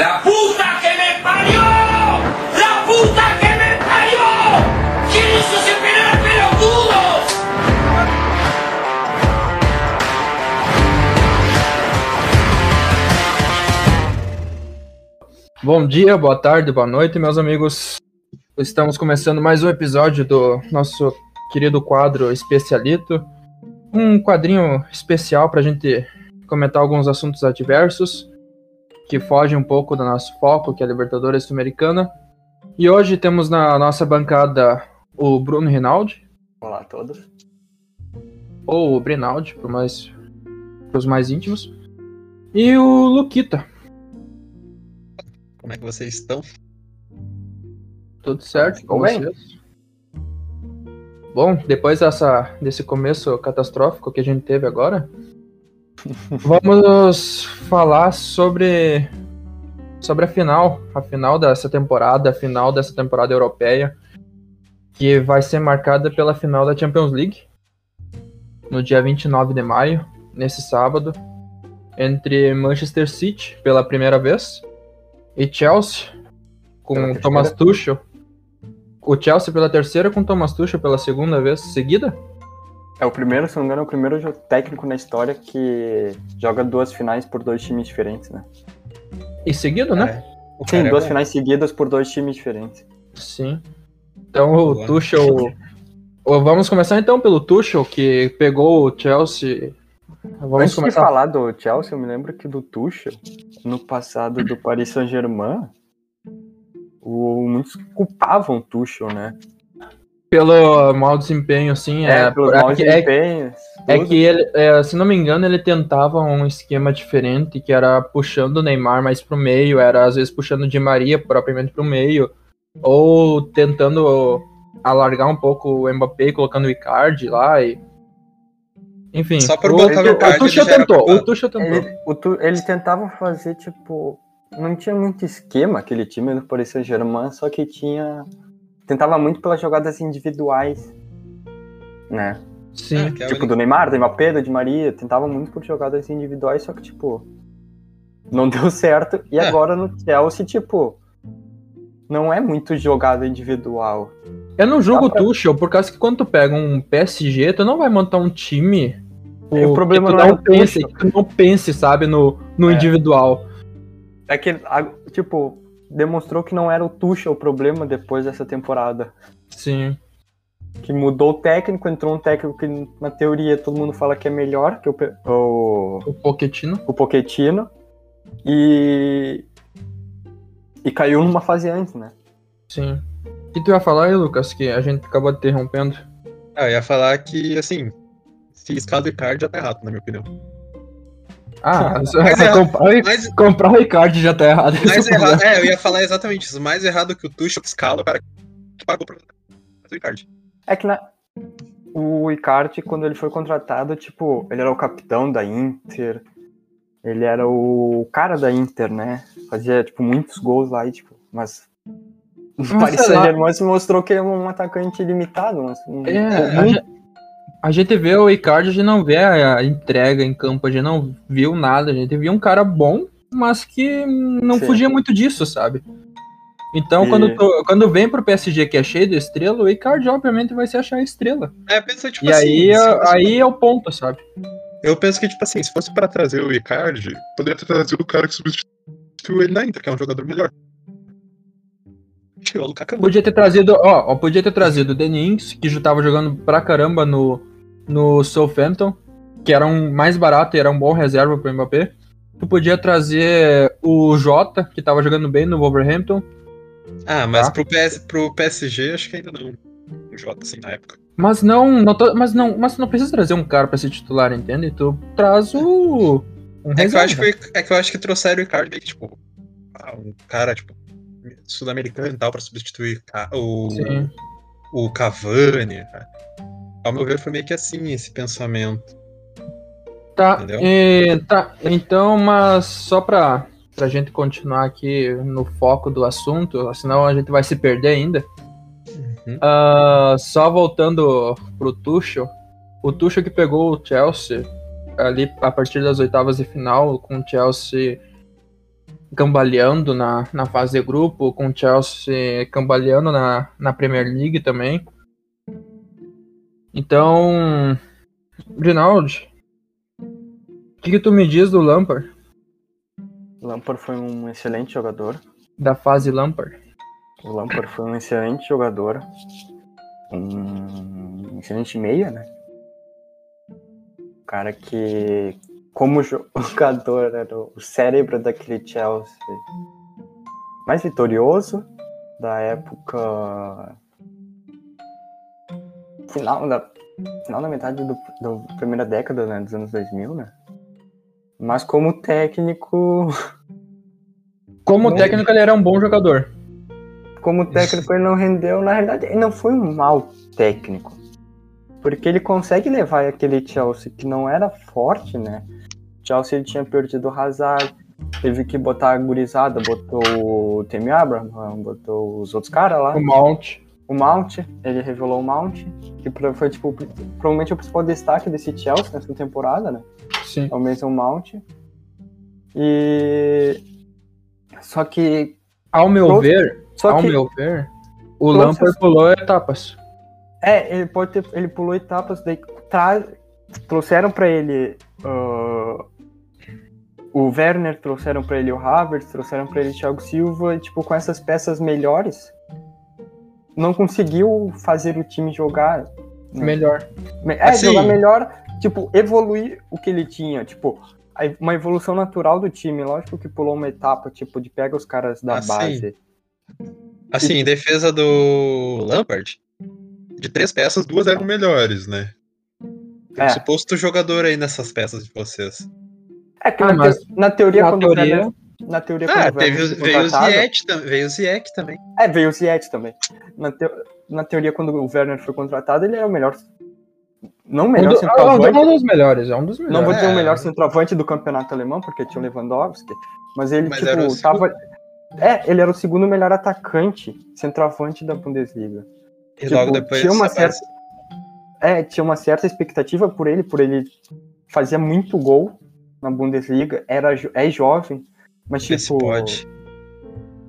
La puta que me parió! La puta que me parió! ¿Quién hizo ese penal pelotudo? Bom dia, boa tarde, boa noite, meus amigos. Estamos começando mais um episódio do nosso querido quadro Especialito. Um quadrinho especial para a gente comentar alguns assuntos adversos que fogem um pouco do nosso foco, que é a Libertadores Sul-Americana. E hoje temos na nossa bancada o Bruno Rinaldi, Olá a todos. ou o Brinaldi, para mais, os mais íntimos, e o Luquita. Como é que vocês estão? Tudo certo com Ficou bem? vocês? Bom, depois dessa, desse começo catastrófico que a gente teve agora, vamos falar sobre, sobre a final, a final dessa temporada, a final dessa temporada europeia, que vai ser marcada pela final da Champions League, no dia 29 de maio, nesse sábado, entre Manchester City pela primeira vez e Chelsea com. Thomas Tuchel. O Chelsea pela terceira com Thomas Tuchel pela segunda vez seguida? É o primeiro, se não me engano, é o primeiro técnico na história que joga duas finais por dois times diferentes, né? E seguido, né? O Sim, é duas finais seguidas por dois times diferentes. Sim. Então o Boa. Tuchel. Vamos começar então pelo Tuchel, que pegou o Chelsea. Vamos Antes de começar. falar do Chelsea, eu me lembro que do Tuchel, no passado do Paris Saint-Germain, o, muitos culpavam o Tuchel, né? Pelo mau desempenho, sim. É, pelos é maus que- é, desempenhos. é tudo. que ele, é, se não me engano, ele tentava um esquema diferente, que era puxando o Neymar mais pro meio, era às vezes puxando o Di Maria propriamente pro meio, ou tentando alargar um pouco o Mbappé, e colocando o Icardi lá e. Enfim, Só por o, botar o o, Icardi, o Tuchel tentou, o. Tuchel tentou. Ele, o Tu- ele tentava fazer, tipo. Não tinha muito esquema aquele time do Paris Saint-Germain, só que tinha. Tentava muito pelas jogadas individuais. Né? Sim. É Tipo, do Neymar, do Mbappé, do Di Maria. Tentava muito por jogadas individuais, só que, tipo. Não deu certo. E É. agora no Chelsea, tipo. Não é muito jogada individual. Eu não julgo Dá pra- o Tuchel, por causa que quando tu pega um PSG, tu não vai montar um time. E o problema que tu não é não o pense, Tuchel. que tu não pense, sabe, no, no É. individual. É que, tipo, demonstrou que não era o Tuchel o problema depois dessa temporada. Sim. que mudou o técnico, entrou um técnico que na teoria todo mundo fala que é melhor que o, o, O Pochettino. o Pochettino e e caiu numa fase antes, né? Sim. O que tu ia falar aí, Lucas, que a gente acabou interrompendo? Ah, eu ia falar que, assim, se escala o Icardi já tá errado, na minha opinião. Ah, Mas é- comprar, comprar o Ricardo já tá errado. mais é errado, é, eu ia falar exatamente isso. Mais errado que o Tuchel que escala o cara que pagou o Icardi. É que na, o Icardi, quando ele foi contratado, tipo, ele era o capitão da Inter, ele era o cara da Inter, né? Fazia, tipo, muitos gols lá e, tipo, mas... O Paris. Saint-Germain se mostrou que é um atacante ilimitado, mas um, É, muito a gente vê o Ricardo, a gente não vê a, entrega em campo, a gente não viu nada, a gente viu um cara bom, mas que não Sim. fugia muito disso, sabe? Então, E- quando, tu- quando vem pro PSG que é cheio de estrela, o Ricardo obviamente vai se achar a estrela. É, pensa, tipo E assim. aí, se é- aí é o ponto, sabe? Eu penso que, tipo assim, se fosse pra trazer o Icardi, poderia ter trazido o cara que substituiu ele na Inter, que é um jogador melhor. Lukaku. Podia ter trazido, ó, ó, podia ter trazido o Denings, que já tava jogando pra caramba no, no Southampton, que era um mais barato e era um bom reserva pro Mbappé. Tu podia trazer o Jota, que tava jogando bem no Wolverhampton. Ah, mas Tá. pro, PS, pro PSG, acho que ainda não. O Jota, assim, na época. Mas não, não tô- mas não, mas não precisa trazer um cara pra ser titular, entende? Tu traz o um É que, eu acho que, o- é que eu acho que trouxeram o Icardi tipo, ah, um cara, tipo, sul-americano e tal, pra substituir o, Sim. o Cavani. né? Ao meu ver, foi meio que assim esse pensamento. Tá, e- tá, então, mas só pra, pra gente continuar aqui no foco do assunto, senão a gente vai se perder ainda. Uhum. Ah, só voltando pro Tuchel, o Tuchel que pegou o Chelsea ali a partir das oitavas de final, com o Chelsea cambaleando na, na fase de grupo, com o Chelsea cambaleando na, na Premier League também. Então, Rinaldi, o que, que tu me diz do Lampard, Lampard foi um excelente jogador. da fase Lampard? O Lampard foi um excelente jogador. Um excelente meia, né? Um cara que, como jogador, era o cérebro daquele Chelsea mais vitorioso da época. Final da, final da metade do, da primeira década né, dos anos 2000, né? Mas como técnico. Como Não. técnico, ele era um bom jogador. como técnico ele não rendeu, na realidade ele não foi um mau técnico. Porque ele consegue levar aquele Chelsea que não era forte, né? Chelsea ele tinha perdido o Hazard, teve que botar a gurizada, botou o Temi Abraham, botou os outros caras lá. O Mount. O Mount, ele revelou o Mount, que pro- foi tipo, provavelmente o principal destaque desse Chelsea nessa temporada, né? Sim. É o Mason Mount. E. Só que. Ao meu Trouxe- ver, Só ao que meu ver, o trouxe Lampard pulou etapas. É, ele pode ter, ele pulou etapas, daí trouxeram pra ele ah, o Werner, trouxeram pra ele o Havertz, trouxeram pra ele o Thiago Silva, e tipo, com essas peças melhores, não conseguiu fazer o time jogar. né? Melhor. Me- É, Assim- jogar melhor, tipo, evoluir o que ele tinha, tipo, uma evolução natural do time, lógico que pulou uma etapa, tipo, de pega os caras da Assim, base. Assim, em defesa do Lampard, de três peças, duas eram melhores, né? Tem É. suposto jogador aí nessas peças de vocês. É que Ah, na, mas teo- na teoria, na quando teoria- Werner- na teoria, quando Ah, o Werner teve, foi o- veio o tam- veio o Ziyech também. É, veio o Ziyech também. Na, teo- na teoria, quando o Werner foi contratado, ele era o melhor. Não o Um, melhor do- centroavante. um dos melhores, é um dos melhores. Não vou dizer o É. melhor centroavante do campeonato alemão, porque tinha o Lewandowski. Mas ele, Mas era o tipo, tava. É, ele era o segundo melhor atacante, centroavante da Bundesliga. E Tipo, logo depois. tinha uma aparece- É, tinha uma certa expectativa por ele, por ele fazia muito gol na Bundesliga, era, é jovem, mas Vê se tipo. pode.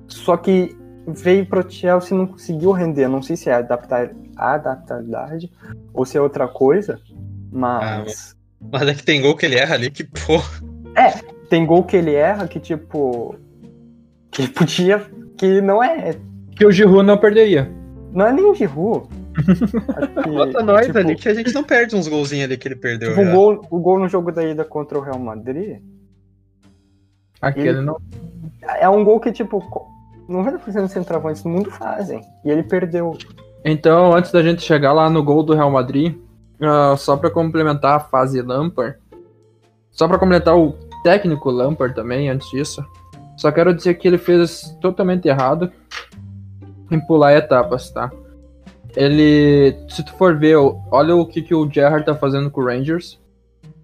Só que veio pro Chelsea e não conseguiu render. Não sei se é adaptar, adaptabilidade ou se é outra coisa, mas Mas é que tem gol que ele erra ali que, pô. tem gol que ele erra que, tipo. Que ele podia. Que não é. Que o Giroud não perderia. Não é nem o Giroud. Bota nós tipo, ali que a gente não perde uns golzinhos ali que ele perdeu. Tipo, o gol, o gol no jogo da ida contra o Real Madrid Aquele Ele- não. é um gol que, tipo, co- 90% dos centroavantes do mundo fazem. E ele perdeu. Então, antes da gente chegar lá no gol do Real Madrid, ah, só pra complementar a fase Lampard, só pra complementar o técnico Lampard também, antes disso, só quero dizer que ele fez totalmente errado em pular etapas, tá? Ele, se tu for ver, olha o que, que o Gerrard tá fazendo com o Rangers,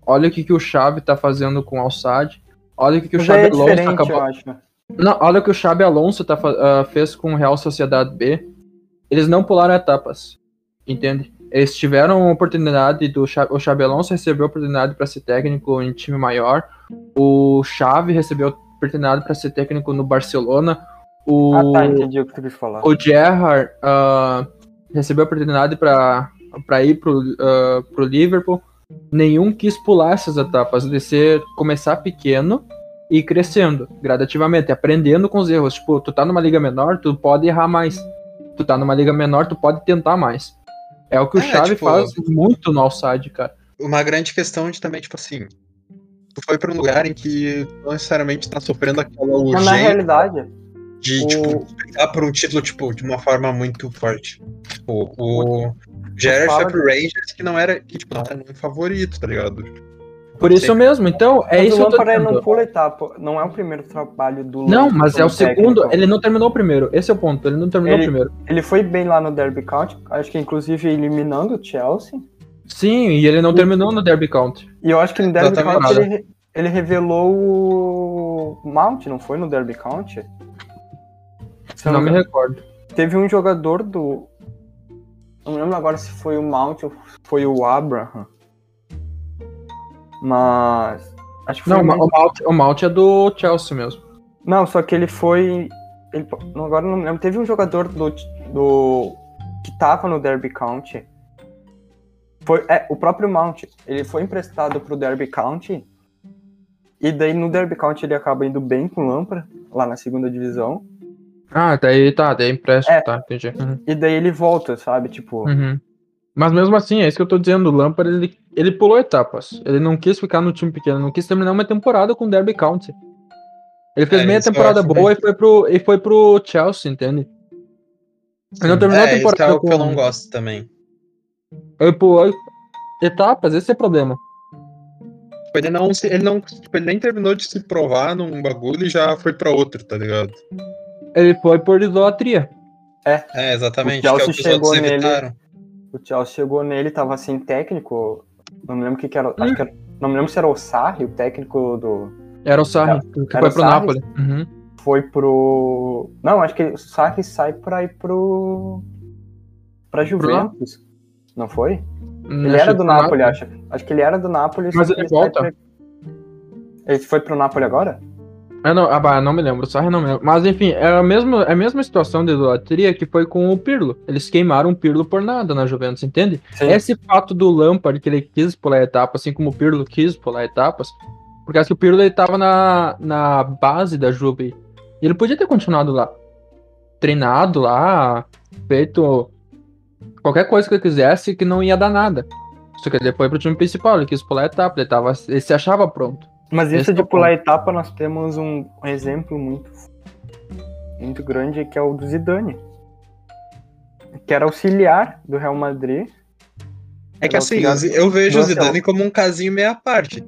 olha o que, que o Xavi tá fazendo com o Alçade, olha o que, que o Xabi é Alonso acabou... Não, olha o que o Xabi Alonso tá, ah, fez com o Real Sociedade B. Eles não pularam etapas, entende? Eles tiveram a oportunidade do o Xabi Alonso recebeu a oportunidade para ser técnico em time maior. O Xavi recebeu a oportunidade para ser técnico no Barcelona. O Ah, tá, entendi o que tu quis falar. o Gerrard ah, recebeu a oportunidade para ir pro, ah, pro Liverpool. Nenhum quis pular essas etapas, de ser começar pequeno e crescendo gradativamente, aprendendo com os erros. Tipo, tu tá numa liga menor, tu pode errar mais. Tu tá numa liga menor, tu pode tentar mais. É o que o É, Xavi tipo- faz muito no outside, cara. Uma grande questão de também, tipo assim. Tu foi pra um lugar em que não necessariamente tá sofrendo aquela Mas na urgência realidade, de, o- tipo, brigar por um título, tipo, de uma forma muito forte. Tipo, o Pro Rangers que não era, que, tipo, não era favorito, tá ligado? Por isso mesmo, então, é mas isso o eu Lampard ele não dizendo. pula etapa. Não é o primeiro trabalho do Não, mas é o segundo. técnico. Ele não terminou o primeiro. Esse é o ponto. Ele não terminou Ele- o primeiro. Ele foi bem lá no Derby County, acho que inclusive eliminando o Chelsea. Sim, e ele não terminou no Derby County. E eu acho que no Derby. County ele, ele revelou o Mount, não foi no Derby County? Se eu Não me recordo. Teve um jogador do. Não lembro agora se foi o Mount ou foi o Abraham. Mas. Acho que foi Não, o o Mount, o Mount é do Chelsea mesmo. Não, só que ele foi. Ele, agora não me lembro. Teve um jogador do, do. que tava no Derby County. Foi, é, o próprio Mount. Ele foi emprestado pro Derby County. E daí no Derby County ele acaba indo bem com o Lampard, lá na segunda divisão. Ah, daí tá, daí empréstimo, É. tá, entendi. Uhum. E daí ele volta, sabe? Tipo. Uhum. Mas mesmo assim, é isso que eu tô dizendo, o Lampard, ele, ele pulou etapas. Ele não quis ficar no time pequeno, não quis terminar uma temporada com o Derby County. Ele fez É, meia isso temporada boa e foi, pro, e foi pro Chelsea, entende? Ele não terminou a É, isso que é temporada algo que eu com- não gosto também. Ele pulou etapas, esse é o problema. Tipo, Ele não, se- ele não, tipo, ele nem terminou de se provar num bagulho e já foi pra outro, tá ligado? Ele foi por idolatria. É, exatamente, O que é o Chelsea chegou nele- evitaram. O Chelsea chegou nele, tava sem técnico. Não me lembro o que, que era. Acho que era- não me lembro se era o Sarri, o técnico do. Era o Sarri, que era foi pro Sarri? Napoli. Uhum. Foi pro. Não, acho que o Sarri sai pra ir pro. Pra Juventus. Não foi? Ele era do Napoli, acho. Acho que ele era do Napoli. Mas ele sai volta. pra- Ele foi pro Napoli agora? Ah, não, ah, não me lembro, Sarri não me lembro. Mas enfim, é a mesma, é a mesma situação de idolatria que foi com o Pirlo. Eles queimaram o Pirlo por nada na Juventus, entende? Sim. Esse fato do Lampard, que ele quis pular etapas, assim como o Pirlo quis pular etapas, porque acho que o Pirlo ele tava na, na base da Juve. E ele podia ter continuado lá. Treinado lá, feito qualquer coisa que ele quisesse que não ia dar nada. Só que ele foi pro time principal, ele quis pular etapa, ele, tava, ele se achava pronto. Mas isso é de o pular etapa, nós temos um, exemplo muito, muito grande que é o do Zidane. Que era auxiliar do Real Madrid. É que assim, eu vejo o Zidane como um casinho meia parte.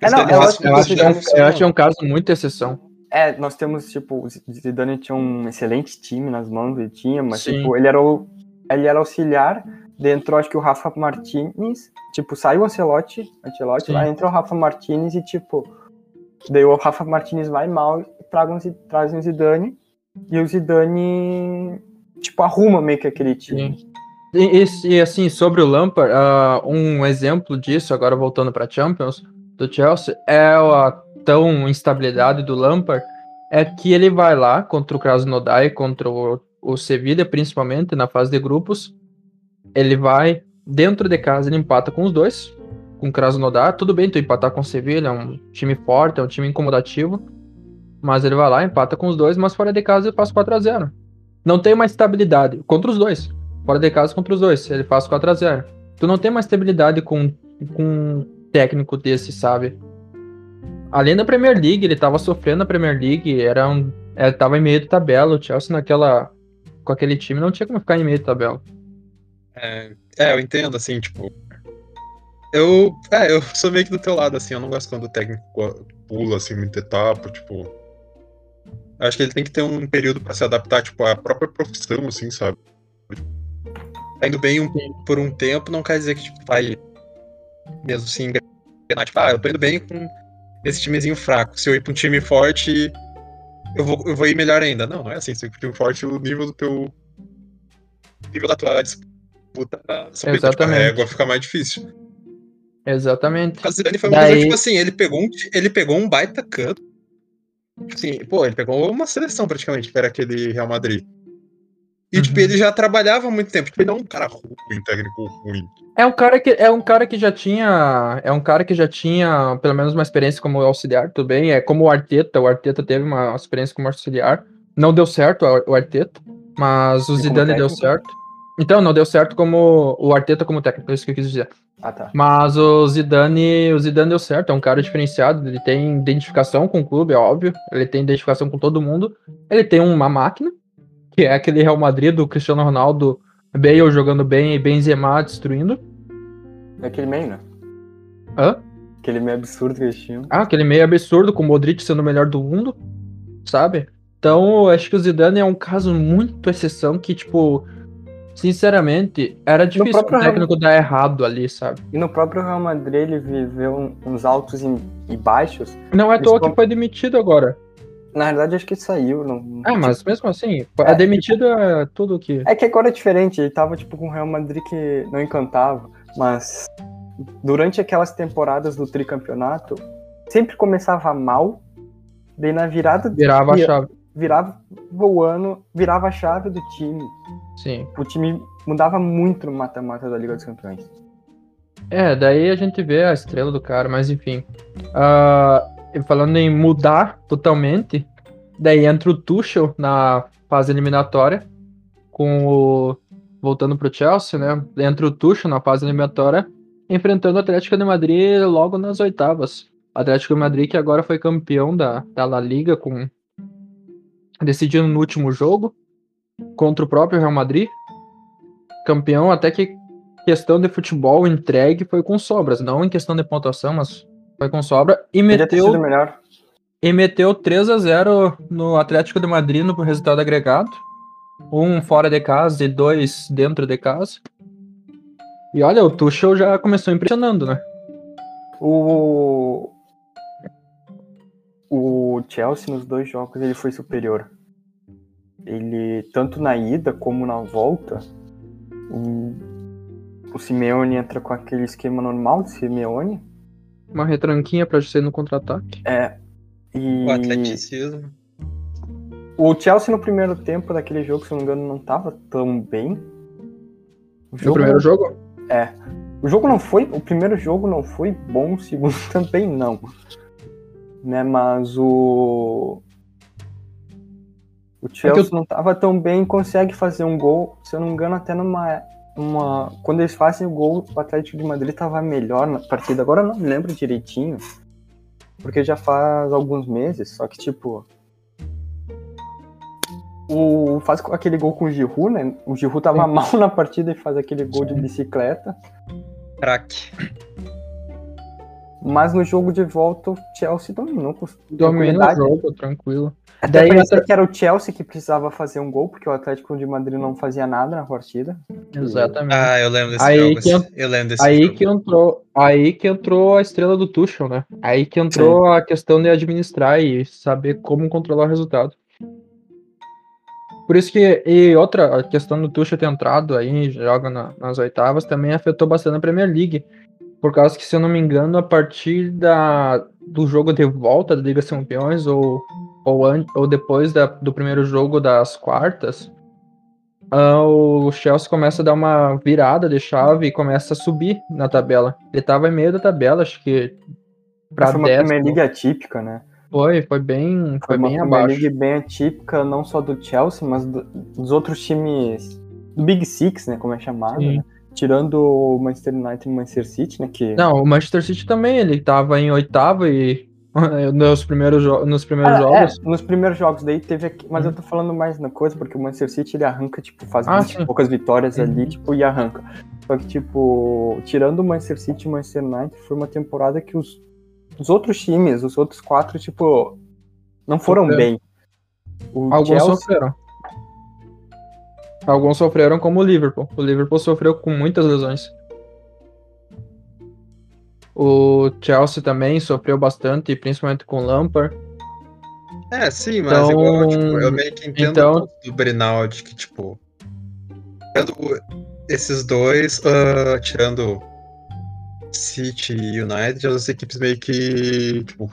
É, não, eu acho que Eu acho, é não um- eu acho que é um caso muito exceção. É, nós temos, tipo, o Zidane tinha um excelente time nas mãos, ele tinha, mas, Sim. tipo, ele era, o, ele era auxiliar, dentro, acho que o Rafa Martinez, tipo, sai o Ancelotti, Ancelotti Sim. lá entra o Rafa Martinez e, tipo, daí o Rafa Martinez vai mal e traga um, Zi- traz um Zidane, e o Zidane, tipo, arruma meio que aquele time. Sim. E, e- e, assim, sobre o Lampard, ah, um exemplo disso, agora voltando para Champions, do Chelsea, é a tão instabilidade do Lampard, é que ele vai lá contra o Krasnodar e contra o, o Sevilla, principalmente na fase de grupos, ele vai dentro de casa, ele empata com os dois, com Krasnodar, tudo bem tu empatar com o Sevilla, é um time forte, é um time incomodativo, mas ele vai lá, empata com os dois, mas fora de casa ele faz 4 a 0 Não tem uma estabilidade contra os dois fora de casa contra os dois. Ele faz 4x0. Tu não tem mais estabilidade com, com um técnico desse, sabe? Além da Premier League, ele tava sofrendo na Premier League, era um, ele tava em meio de tabela. O Chelsea naquela. Com aquele time não tinha como ficar em meio de tabela. É, é, eu entendo, assim, tipo. Eu. É, eu sou meio que do teu lado, assim, eu não gosto quando o técnico pula, assim, muita etapa, tipo. Acho que ele tem que ter um período pra se adaptar, tipo, à própria profissão, assim, sabe? Tá indo bem um- por um tempo, não quer dizer que, tipo, vai mesmo assim engrenar, tipo, ah, eu tô indo bem com esse timezinho fraco. Se eu ir pra um time forte, eu vou, eu vou ir melhor ainda. Não, não é assim. Se eu ir pra um time forte, o nível do teu. O nível da tua disputa, subir, tipo, a Exatamente. régua fica mais difícil. Exatamente. O Zidane foi uma Daí- coisa, tipo assim, ele pegou um, ele pegou um baita canto. Tipo Assim, pô, ele pegou uma seleção praticamente, que era aquele Real Madrid. E, tipo, Uhum. ele já trabalhava há muito tempo. Tipo, ele não é um cara ruim, técnico ruim. É um cara que é um cara que já tinha, é um cara que já tinha pelo menos uma experiência como auxiliar, tudo bem? É como o Arteta, o Arteta teve uma experiência como auxiliar. Não deu certo o Arteta, mas o como Zidane deu certo. Então, não deu certo como o Arteta como técnico, é isso que eu quis dizer. Ah, tá. Mas o Zidane, o Zidane deu certo, é um cara diferenciado, ele tem identificação com o clube, é óbvio, ele tem identificação com todo mundo. Ele tem uma máquina, que é aquele Real Madrid do Cristiano Ronaldo, Bale jogando bem e Benzema destruindo. É aquele meio, né? Hã? Aquele meio absurdo que eles tinham. Ah, aquele meio absurdo com o Modric sendo o melhor do mundo, sabe? Então, acho que o Zidane é um caso muito exceção que, tipo, sinceramente, era difícil o técnico dar errado ali, sabe? E no próprio Real Madrid ele viveu uns altos e baixos. Não é à toa que foi demitido agora. Na verdade, acho que saiu. Não... Ah, mas mesmo assim, É, é demitido é tudo que. É que agora é diferente, ele tava tipo com o Real Madrid que não encantava, mas durante aquelas temporadas do tricampeonato, sempre começava mal, Daí na virada Virava a chave. virava o ano, virava a chave do time. Sim. O time mudava muito no mata-mata da Liga dos Campeões. É, daí a gente vê a estrela do cara, mas enfim. E falando em mudar totalmente, daí entra o Tuchel na fase eliminatória, com o. Voltando pro Chelsea, né? Entra o Tuchel na fase eliminatória, enfrentando o Atlético de Madrid logo nas oitavas. O Atlético de Madrid que agora foi campeão da, da La Liga, com decidindo no último jogo contra o próprio Real Madrid. Campeão até que questão de futebol entregue foi com sobras, não em questão de pontuação, mas foi com sobra e meteu, e meteu 3 a 0 no Atlético de Madrid no resultado agregado. Um fora de casa e dois dentro de casa. E olha, o Tuchel já começou impressionando, né? O o Chelsea nos dois jogos ele foi superior. Ele tanto na ida como na volta, o, o Simeone entra com aquele esquema normal de Simeone. Uma retranquinha pra ser no contra-ataque. É. E O atleticismo. o Chelsea no primeiro tempo daquele jogo, se eu não me engano, não tava tão bem. O No primeiro jogo? É. O jogo não foi. O primeiro jogo não foi bom, o segundo também não. Né, mas o. O Chelsea É que não tava tão bem, consegue fazer um gol, se eu não me engano, até numa. Uma... Quando eles fazem o gol, o Atlético de Madrid tava melhor na partida. Agora eu não me lembro direitinho. Porque já faz alguns meses, só que tipo. O, faz aquele gol com o Giroud, né? O Giroud tava Sim. mal na partida e faz aquele gol de bicicleta. Craque. Mas no jogo de volta, o Chelsea dominou com Domina o jogo, tranquilo. Até Daí parecia entra- que era o Chelsea que precisava fazer um gol, porque o Atlético de Madrid não fazia nada na partida. Exatamente. Ah, eu lembro desse Aí jogo. que Eu lembro desse Aí jogo. que entrou, aí que entrou a estrela do Tuchel, né? Aí que entrou a questão de administrar e saber como controlar o resultado. Por isso que e outra a questão do Tuchel ter entrado aí joga na- nas oitavas também afetou bastante a Premier League, por causa que se eu não me engano a partir da do jogo de volta da Liga dos Campeões ou ou, an, ou depois da- do primeiro jogo das quartas ah, o Chelsea começa a dar uma virada de chave e começa a subir na tabela. Ele tava em meio da tabela, acho que pra foi uma 10. Premier League atípica, né? Foi, foi bem, Foi foi uma bem abaixo. League bem atípica, não só do Chelsea, mas do- dos outros times do Big Six, né? Como é chamado, né? Tirando o Manchester United e o Manchester City, né? Que Não, o Manchester City também, ele tava em oitavo e nos primeiros, jo- nos primeiros Ah, jogos. é, nos primeiros jogos daí teve aqui, mas eu tô falando mais na coisa, porque o Manchester City ele arranca, tipo, faz Ah, 20 sim. poucas vitórias Uhum. ali, tipo, e arranca. Só que, tipo, tirando o Manchester City e o Manchester United, foi uma temporada que os, os outros times, os outros quatro, tipo, não foram Sofreram. bem. O Alguns Chelsea, sofreram. Alguns sofreram como o Liverpool. O Liverpool sofreu com muitas lesões. O Chelsea também sofreu bastante, principalmente com o Lampard. É, sim, mas Então- igual, tipo, eu meio que entendo então- do Brinaldi, que, tipo. Esses dois, ah, tirando City e United, as equipes meio que, tipo,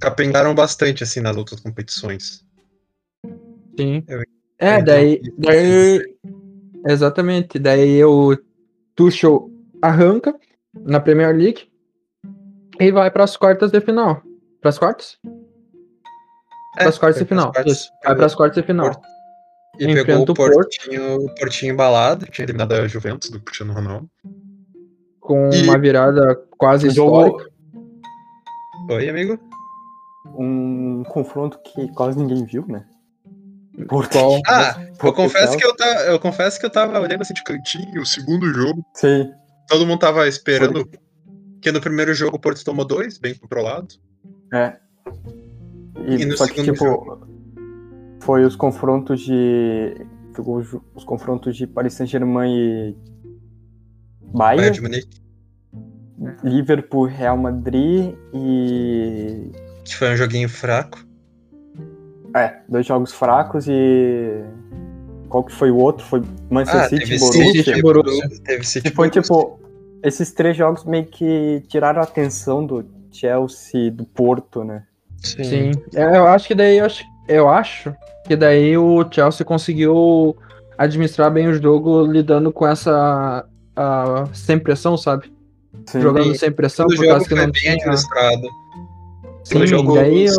capengaram bastante, assim, nas outras competições. Sim. Eu É, entendo daí, isso. daí. Exatamente. Daí o Tuchel arranca na Premier League e vai para as quartas de final. Para as quartas? Para as quartas de É, final. quartas, Isso. Vai para as quartas de final. Porto. E Enfrenta pegou o Porto. Portinho, o Portinho embalado, tinha eliminado a Juventus do Cristiano Ronaldo. Com E- uma virada quase histórica. jogo, Oi, amigo? um confronto que quase ninguém viu, né? Porto. Qual? Ah, eu Porto confesso, que eu, ta- eu confesso que eu tava olhando assim de cantinho, o segundo jogo. Sim. Todo mundo tava esperando. Porque no primeiro jogo o Porto tomou dois, bem controlado. É. E, E no só que, segundo tipo, foi os confrontos de. Ficou os, os confrontos de Paris Saint-Germain e de Munique, Liverpool, Real Madrid e. que foi um joguinho fraco. É, dois jogos fracos e. Qual que foi o outro? Foi Manchester Ah, City e Borussia. City, Borussia. Borussia. Teve City E foi Borussia. tipo. Esses três jogos meio que tiraram a atenção do Chelsea e do Porto, né? Sim. É, Eu acho que daí eu acho, eu acho que daí o Chelsea conseguiu administrar bem o jogo lidando com essa a, sem pressão, sabe? Sim. Jogando sem pressão, O por jogo causa que foi não bem tinha. administrado. Sim, jogo- daí eu-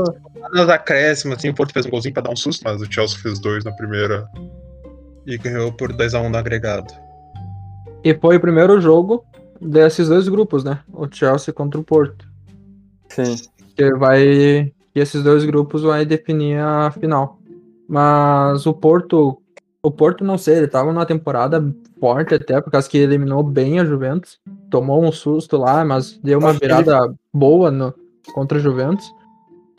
Nos acréscimos, assim, o Porto fez um golzinho pra dar um susto, mas o Chelsea fez dois na primeira e ganhou por 2x1 no agregado. e foi o primeiro jogo desses dois grupos, né? O Chelsea contra o Porto. Sim. Que vai. Que esses dois grupos vai definir a final. Mas o Porto. O Porto, não sei, ele tava numa temporada forte até, por causa que eliminou bem a Juventus. Tomou um susto lá, mas deu uma virada boa no, contra a Juventus.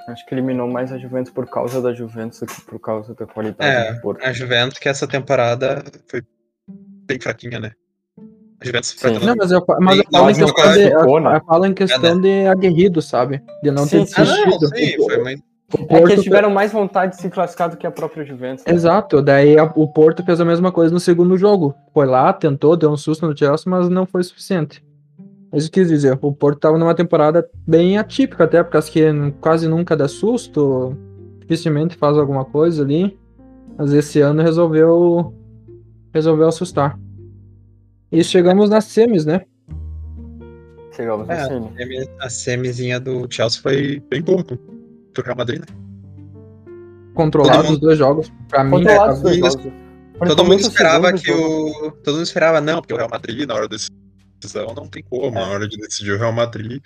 Acho que eliminou mais a Juventus por causa da Juventus do que por causa da qualidade É, do Porto. A Juventus, que essa temporada foi bem fraquinha, né? A Juventus Sim. foi Não, mas eu, mas eu Sim, falo em mas não questão de. né? Eu falo em questão de aguerrido, sabe? De não ter Sim, sim. Ah, não, desistido. sim, foi muito. o É que Porto eles tiveram mais vontade de se classificar do que a própria Juventus. né? Exato, daí a- o Porto fez a mesma coisa no segundo jogo. Foi lá, tentou, deu um susto no Chelsea, mas não foi suficiente. Isso quis dizer, o Porto tava numa temporada bem atípica até, porque acho que quase nunca dá susto, dificilmente faz alguma coisa ali. Mas esse ano resolveu resolveu assustar. E chegamos nas semis, né? Chegamos É, assim. a semi- a semizinha do Chelsea foi bem boa pro Real Madrid, né? Mundo- os dois jogos. Pra mim, é, os dois todo jogos. Todo mundo esperava que jogo. o. Todo mundo esperava, não, porque o Real Madrid, na hora da decisão, não tem como. Na hora de decidir o Real Madrid,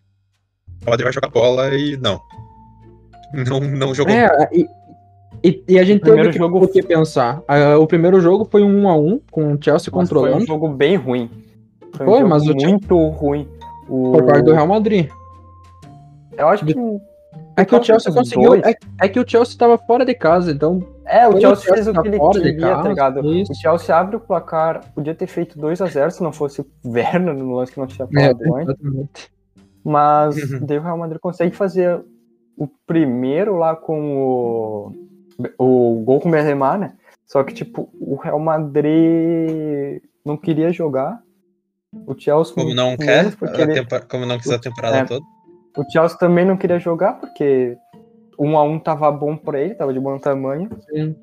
o Madrid vai jogar bola e não. Não, não jogou. É, e, e, e a gente teve que, jogo- o que pensar. O primeiro jogo foi um 1 a 1 com o Chelsea Mas controlando. Foi um jogo bem ruim. Foi, um Foi, jogo mas o time- muito ruim. O... por parte do Real Madrid. Eu acho que. É que o Chelsea conseguiu. É, é que o Chelsea tava fora de casa, então. É, o Chelsea o fez o Chelsea que ele tá queria, tá ligado? isso. O Chelsea abre o placar, podia ter feito 2x0 se não fosse o Werner no lance que não tinha É, falado antes. exatamente. Mas Uhum. daí o Real Madrid consegue fazer o primeiro lá com o, o gol com o Benzema, né? Só que, tipo, o Real Madrid não queria jogar. O Chelsea Como não quer, porque a ele- como não quis a temporada É. toda. O Chelsea também não queria jogar porque um a um tava bom pra ele, tava de bom tamanho. Sim.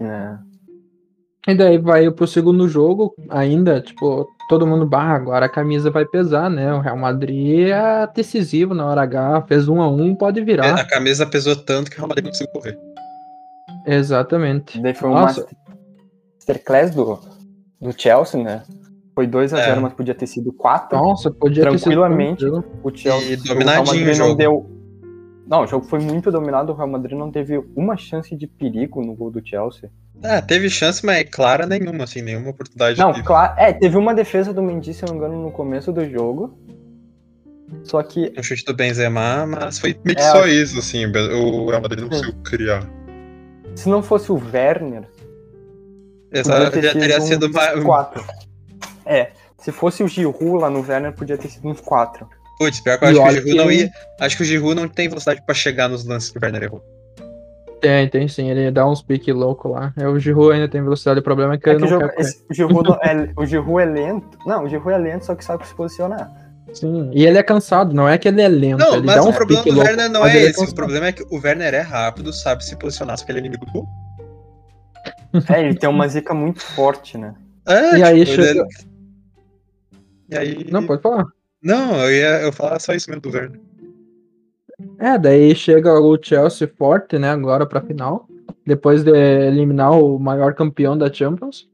É. E daí vai pro segundo jogo, ainda, tipo, todo mundo, bah, agora a camisa vai pesar, né? O Real Madrid é decisivo na hora H, fez um a um, pode virar. A camisa pesou tanto que o Real Madrid conseguiu correr. Exatamente. Daí foi um Nossa. masterclass do, do Chelsea, né? Foi 2x0, É. mas podia ter sido 4. Nossa, podia ter sido Tranquilamente. O Chelsea E o Real dominadinho Madrid o não jogo. deu. Não, o jogo foi muito dominado. O Real Madrid não teve uma chance de perigo no gol do Chelsea. Ah, teve chance, mas clara nenhuma, assim, nenhuma oportunidade. Não, de- claro. É, teve uma defesa do Mendy, se eu não me engano, no começo do jogo. Só que. Um chute do Benzema, mas foi meio que É, só isso, assim. O Real Madrid não Sim. conseguiu criar. Se não fosse o Werner, ter já teria sido uns mais. 4. É, se fosse o Giroud lá no Werner, podia ter sido uns 4. Putz, pior que eu E acho que o Giroud não ia. Acho que o Giroud não tem velocidade pra chegar nos lances que o Werner errou. Tem, tem sim, ele dá uns piques loucos lá. É, O Giroud ainda tem velocidade, o problema é que É ele que o, não jogo, esse- o, Giroud não- é, o Giroud é lento. Não, o Giroud é lento, só que sabe se posicionar. Sim, e ele é cansado, não é que ele é lento, Não, ele mas dá o uns problema do. Werner não é ele esse. O cansado. problema é que o Werner é rápido, sabe se posicionar, só que ele é inimigo do. É, ele tem uma zica muito forte, né? É, E aí tipo, ele- chega- E aí. Não, pode falar. Não, eu ia eu falar só isso mesmo do Werner. É, daí chega o Chelsea forte, né, agora pra final. Depois de eliminar o maior campeão da Champions.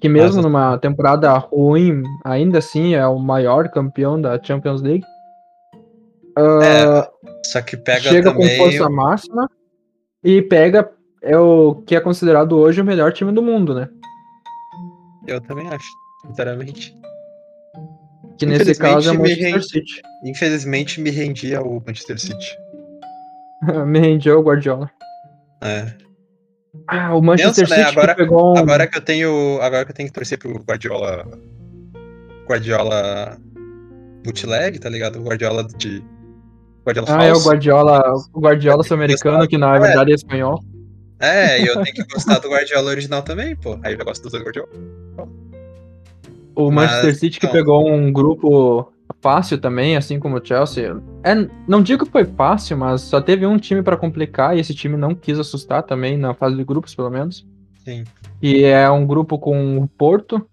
Que mesmo Mas- numa temporada ruim, ainda assim é o maior campeão da Champions League. Ah, Só que pega chega com força máxima e pega é o que é considerado hoje o melhor time do mundo, né? Eu também acho, sinceramente. Que nesse caso é o Infelizmente, me Manchester rende- City. Infelizmente me rendi ao Manchester City. Me rendeu o Guardiola. É. Ah, o Manchester Pensa, né, City agora- que pegou um... Agora que eu tenho. Agora que eu tenho que torcer pro Guardiola. Guardiola bootleg, tá ligado? O Guardiola de. Guardiola Ah, é o falso. Guardiola, o Guardiola sul-americano, que na É. verdade é espanhol. É, e eu tenho que gostar do Guardiola original também, pô. Aí eu gosto dos dois Guardiola. O Mas, Manchester City que não. pegou um grupo fácil também, assim como o Chelsea. É, não digo que foi fácil, mas só teve um time pra complicar e esse time não quis assustar também, na fase de grupos, pelo menos. Sim. E é um grupo com o Porto,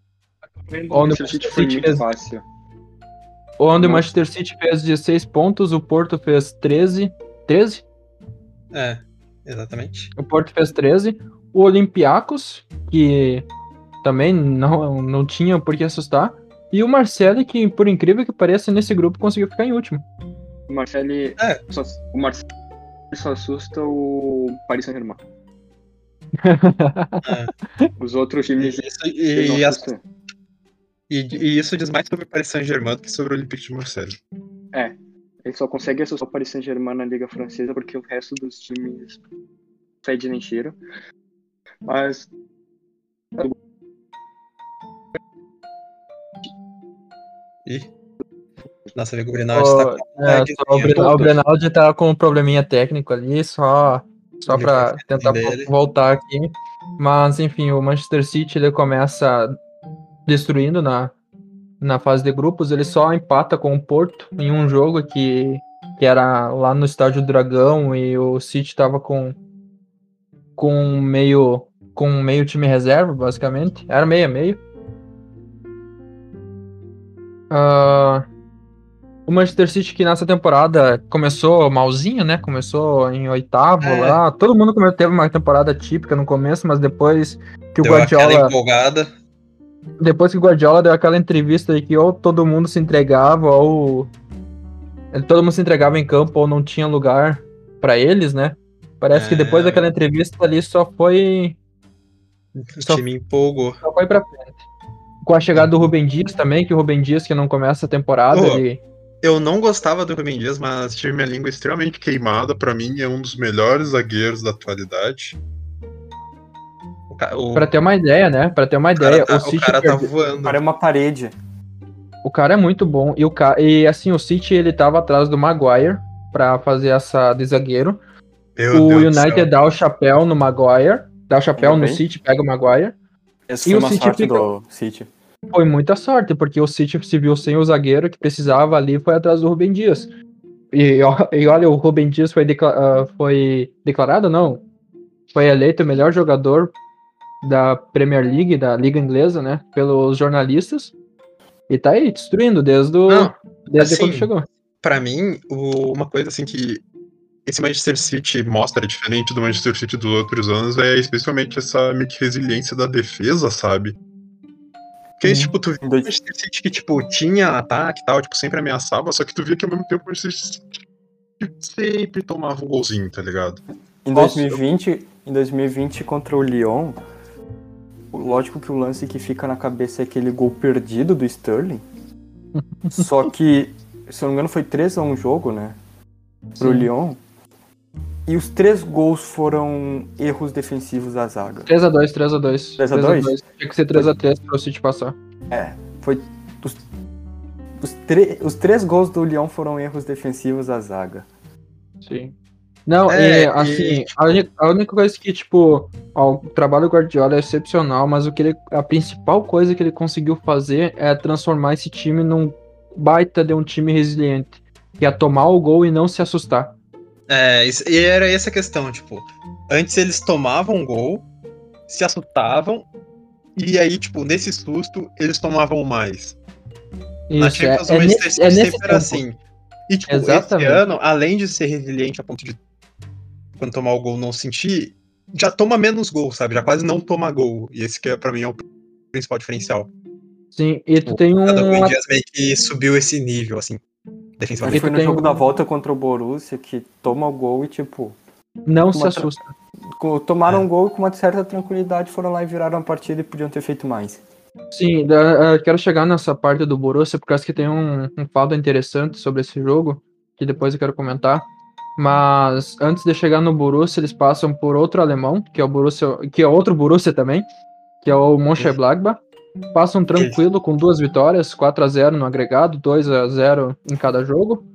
Onde Manchester o foi City fez- fácil. onde o. Manchester City fez 16 pontos, o Porto fez 13. 13? É, exatamente. O Porto fez 13. O Olympiacos, que também não, não tinha por que assustar. E o Marcelo, que por incrível que pareça, nesse grupo conseguiu ficar em último. O Marcelo. É. Só, o Marcelo só assusta o Paris Saint-Germain. Os outros E, times. isso, eles não e, as- e- e isso diz mais sobre o Paris Saint-Germain do que sobre o Olympique de Marseille. Ele só consegue assustar o Paris Saint-Germain na Liga Francesa porque o resto dos times fede nem cheiro. Mas Ih. Nossa, amigo Brinaldi tá O, com é, lagzinho. só o, Brin- o Brinaldi tá com um probleminha técnico ali, só, só pra vai tentar voltar aqui. Mas, enfim, o Manchester City ele começa destruindo na, na fase de grupos. Ele só empata com o Porto em um jogo que, que era lá no Estádio Dragão e o City tava com, com meio com meio time reserva, basicamente. Era meio a meio. Ah, o Manchester City que nessa temporada começou malzinho, né? Começou em oitavo É. lá. Todo mundo teve uma temporada típica no começo, mas depois que o Deu aquela Guardiola, empolgada. depois que o Guardiola deu aquela entrevista aí que ou todo mundo se entregava ou todo mundo se entregava em campo ou não tinha lugar pra eles, né? Parece que É. depois daquela entrevista ali só foi O Só- time empolgou. só foi pra frente. Com a chegada do Rubem Dias também, que o Rubem Dias que não começa a temporada, ele Eu não gostava do Rubem Dias, mas tive minha língua extremamente queimada. Pra mim, é um dos melhores zagueiros da atualidade. O, o Pra ter uma ideia, né? Pra ter uma cara, ideia, tá, o o City cara tá perde- O voando. cara é uma parede. O cara é muito bom. E, o ca... e assim, o City ele tava atrás do Maguire pra fazer essa de zagueiro. Meu o Deus United dá o chapéu no Maguire. Dá o chapéu Ainda no bem. City, pega o Maguire. Essa E foi o uma City sorte fica- do City. Foi muita sorte, porque o City se viu sem o zagueiro que precisava ali foi atrás do Rubem Dias. E, e olha, o Rubem Dias foi, decla- ah, foi declarado, não. Foi eleito o melhor jogador da Premier League, da Liga Inglesa, né? Pelos jornalistas. E tá aí, destruindo desde, o, Não, desde assim, quando chegou. Pra mim, o- uma coisa assim que esse Manchester City mostra diferente do Manchester City dos outros anos é especialmente essa meio que resiliência da defesa, sabe? Porque, tipo, tu Em o Manchester City que, tipo, tinha ataque e tal, tipo, sempre ameaçava, só que tu via que ao mesmo tempo o Manchester City sempre tomava um golzinho, tá ligado? Em Nossa, 2020, em 2020 contra o Lyon, o- lógico que o lance que fica na cabeça é aquele gol perdido do Sterling. Só que, se eu não me engano, foi 3 a 1 jogo, né? Pro Sim. Lyon. E os três gols foram erros defensivos da zaga. 3x2, 3x2. 3 a 2? Tinha que ser 3x3 pro City passar. Foi os, os, tre- os três gols do Lyon foram erros defensivos da zaga. Sim. Não, É, e e- assim, a, única, a única coisa que, tipo, ó, o trabalho do Guardiola é excepcional, mas o que ele, a principal coisa que ele conseguiu fazer é transformar esse time num baita de um time resiliente. Que é tomar o gol e não se assustar. É, e era essa a questão, tipo, antes eles tomavam um gol, se assustavam, e aí, tipo, nesse susto, eles tomavam mais. Na Isso, é, Champions, o é Manchester nesse, City é sempre era assim. E, tipo, Exatamente. esse ano, além de ser resiliente a ponto de quando tomar o gol não sentir, já toma menos gol, sabe? Já quase não toma gol. E esse que é, pra mim é o principal diferencial. Sim, e tu tem um... Cada Dias meio que subiu esse nível, assim, defensivamente. foi no tem jogo um- da volta contra o Borussia que toma o gol e, tipo, Não se tra- assusta. co- tomaram É. um gol e com uma certa tranquilidade foram lá e viraram a partida e podiam ter feito mais. Sim, da- uh, quero chegar nessa parte do Borussia, por causa que tem um, um fato interessante sobre esse jogo, que depois eu quero comentar. Mas antes de chegar no Borussia, eles passam por outro alemão, que é o Borussia, que é outro Borussia também, que é o Mönchengladbach. Passam tranquilo com duas vitórias, 4 a 0 no agregado, 2 a 0 em cada jogo.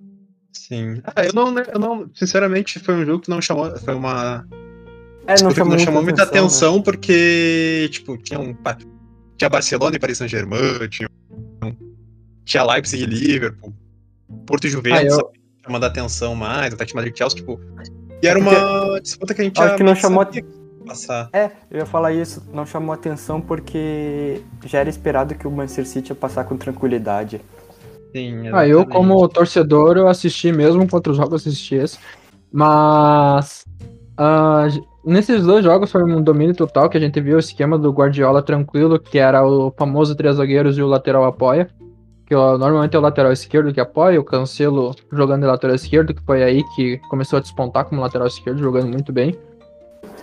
Sim. Ah, eu não, eu não, sinceramente, foi um jogo que não chamou, foi uma É, Disputa não que chamou, não chamou muita atenção, né? porque, tipo, tinha um. Tinha Barcelona e Paris Saint-Germain, tinha, um- tinha Leipzig e Liverpool. Porto e Juventus Ah, eu- chamando a atenção mais, Atlético Madrid e Chelsea, tipo. E era uma disputa que a gente Acho que não chamou passar. É, eu ia falar isso, não chamou atenção porque já era esperado que o Manchester City ia passar com tranquilidade. Sim, Ah, eu como torcedor, eu assisti mesmo contra os jogos, assisti esse. Mas j- nesses dois jogos foi um domínio total que a gente viu o esquema do Guardiola tranquilo, que era o famoso três zagueiros e o lateral apoia. Que ó, normalmente é o lateral esquerdo que apoia, o Cancelo jogando de lateral esquerdo, que foi aí que começou a despontar como lateral esquerdo, jogando muito bem.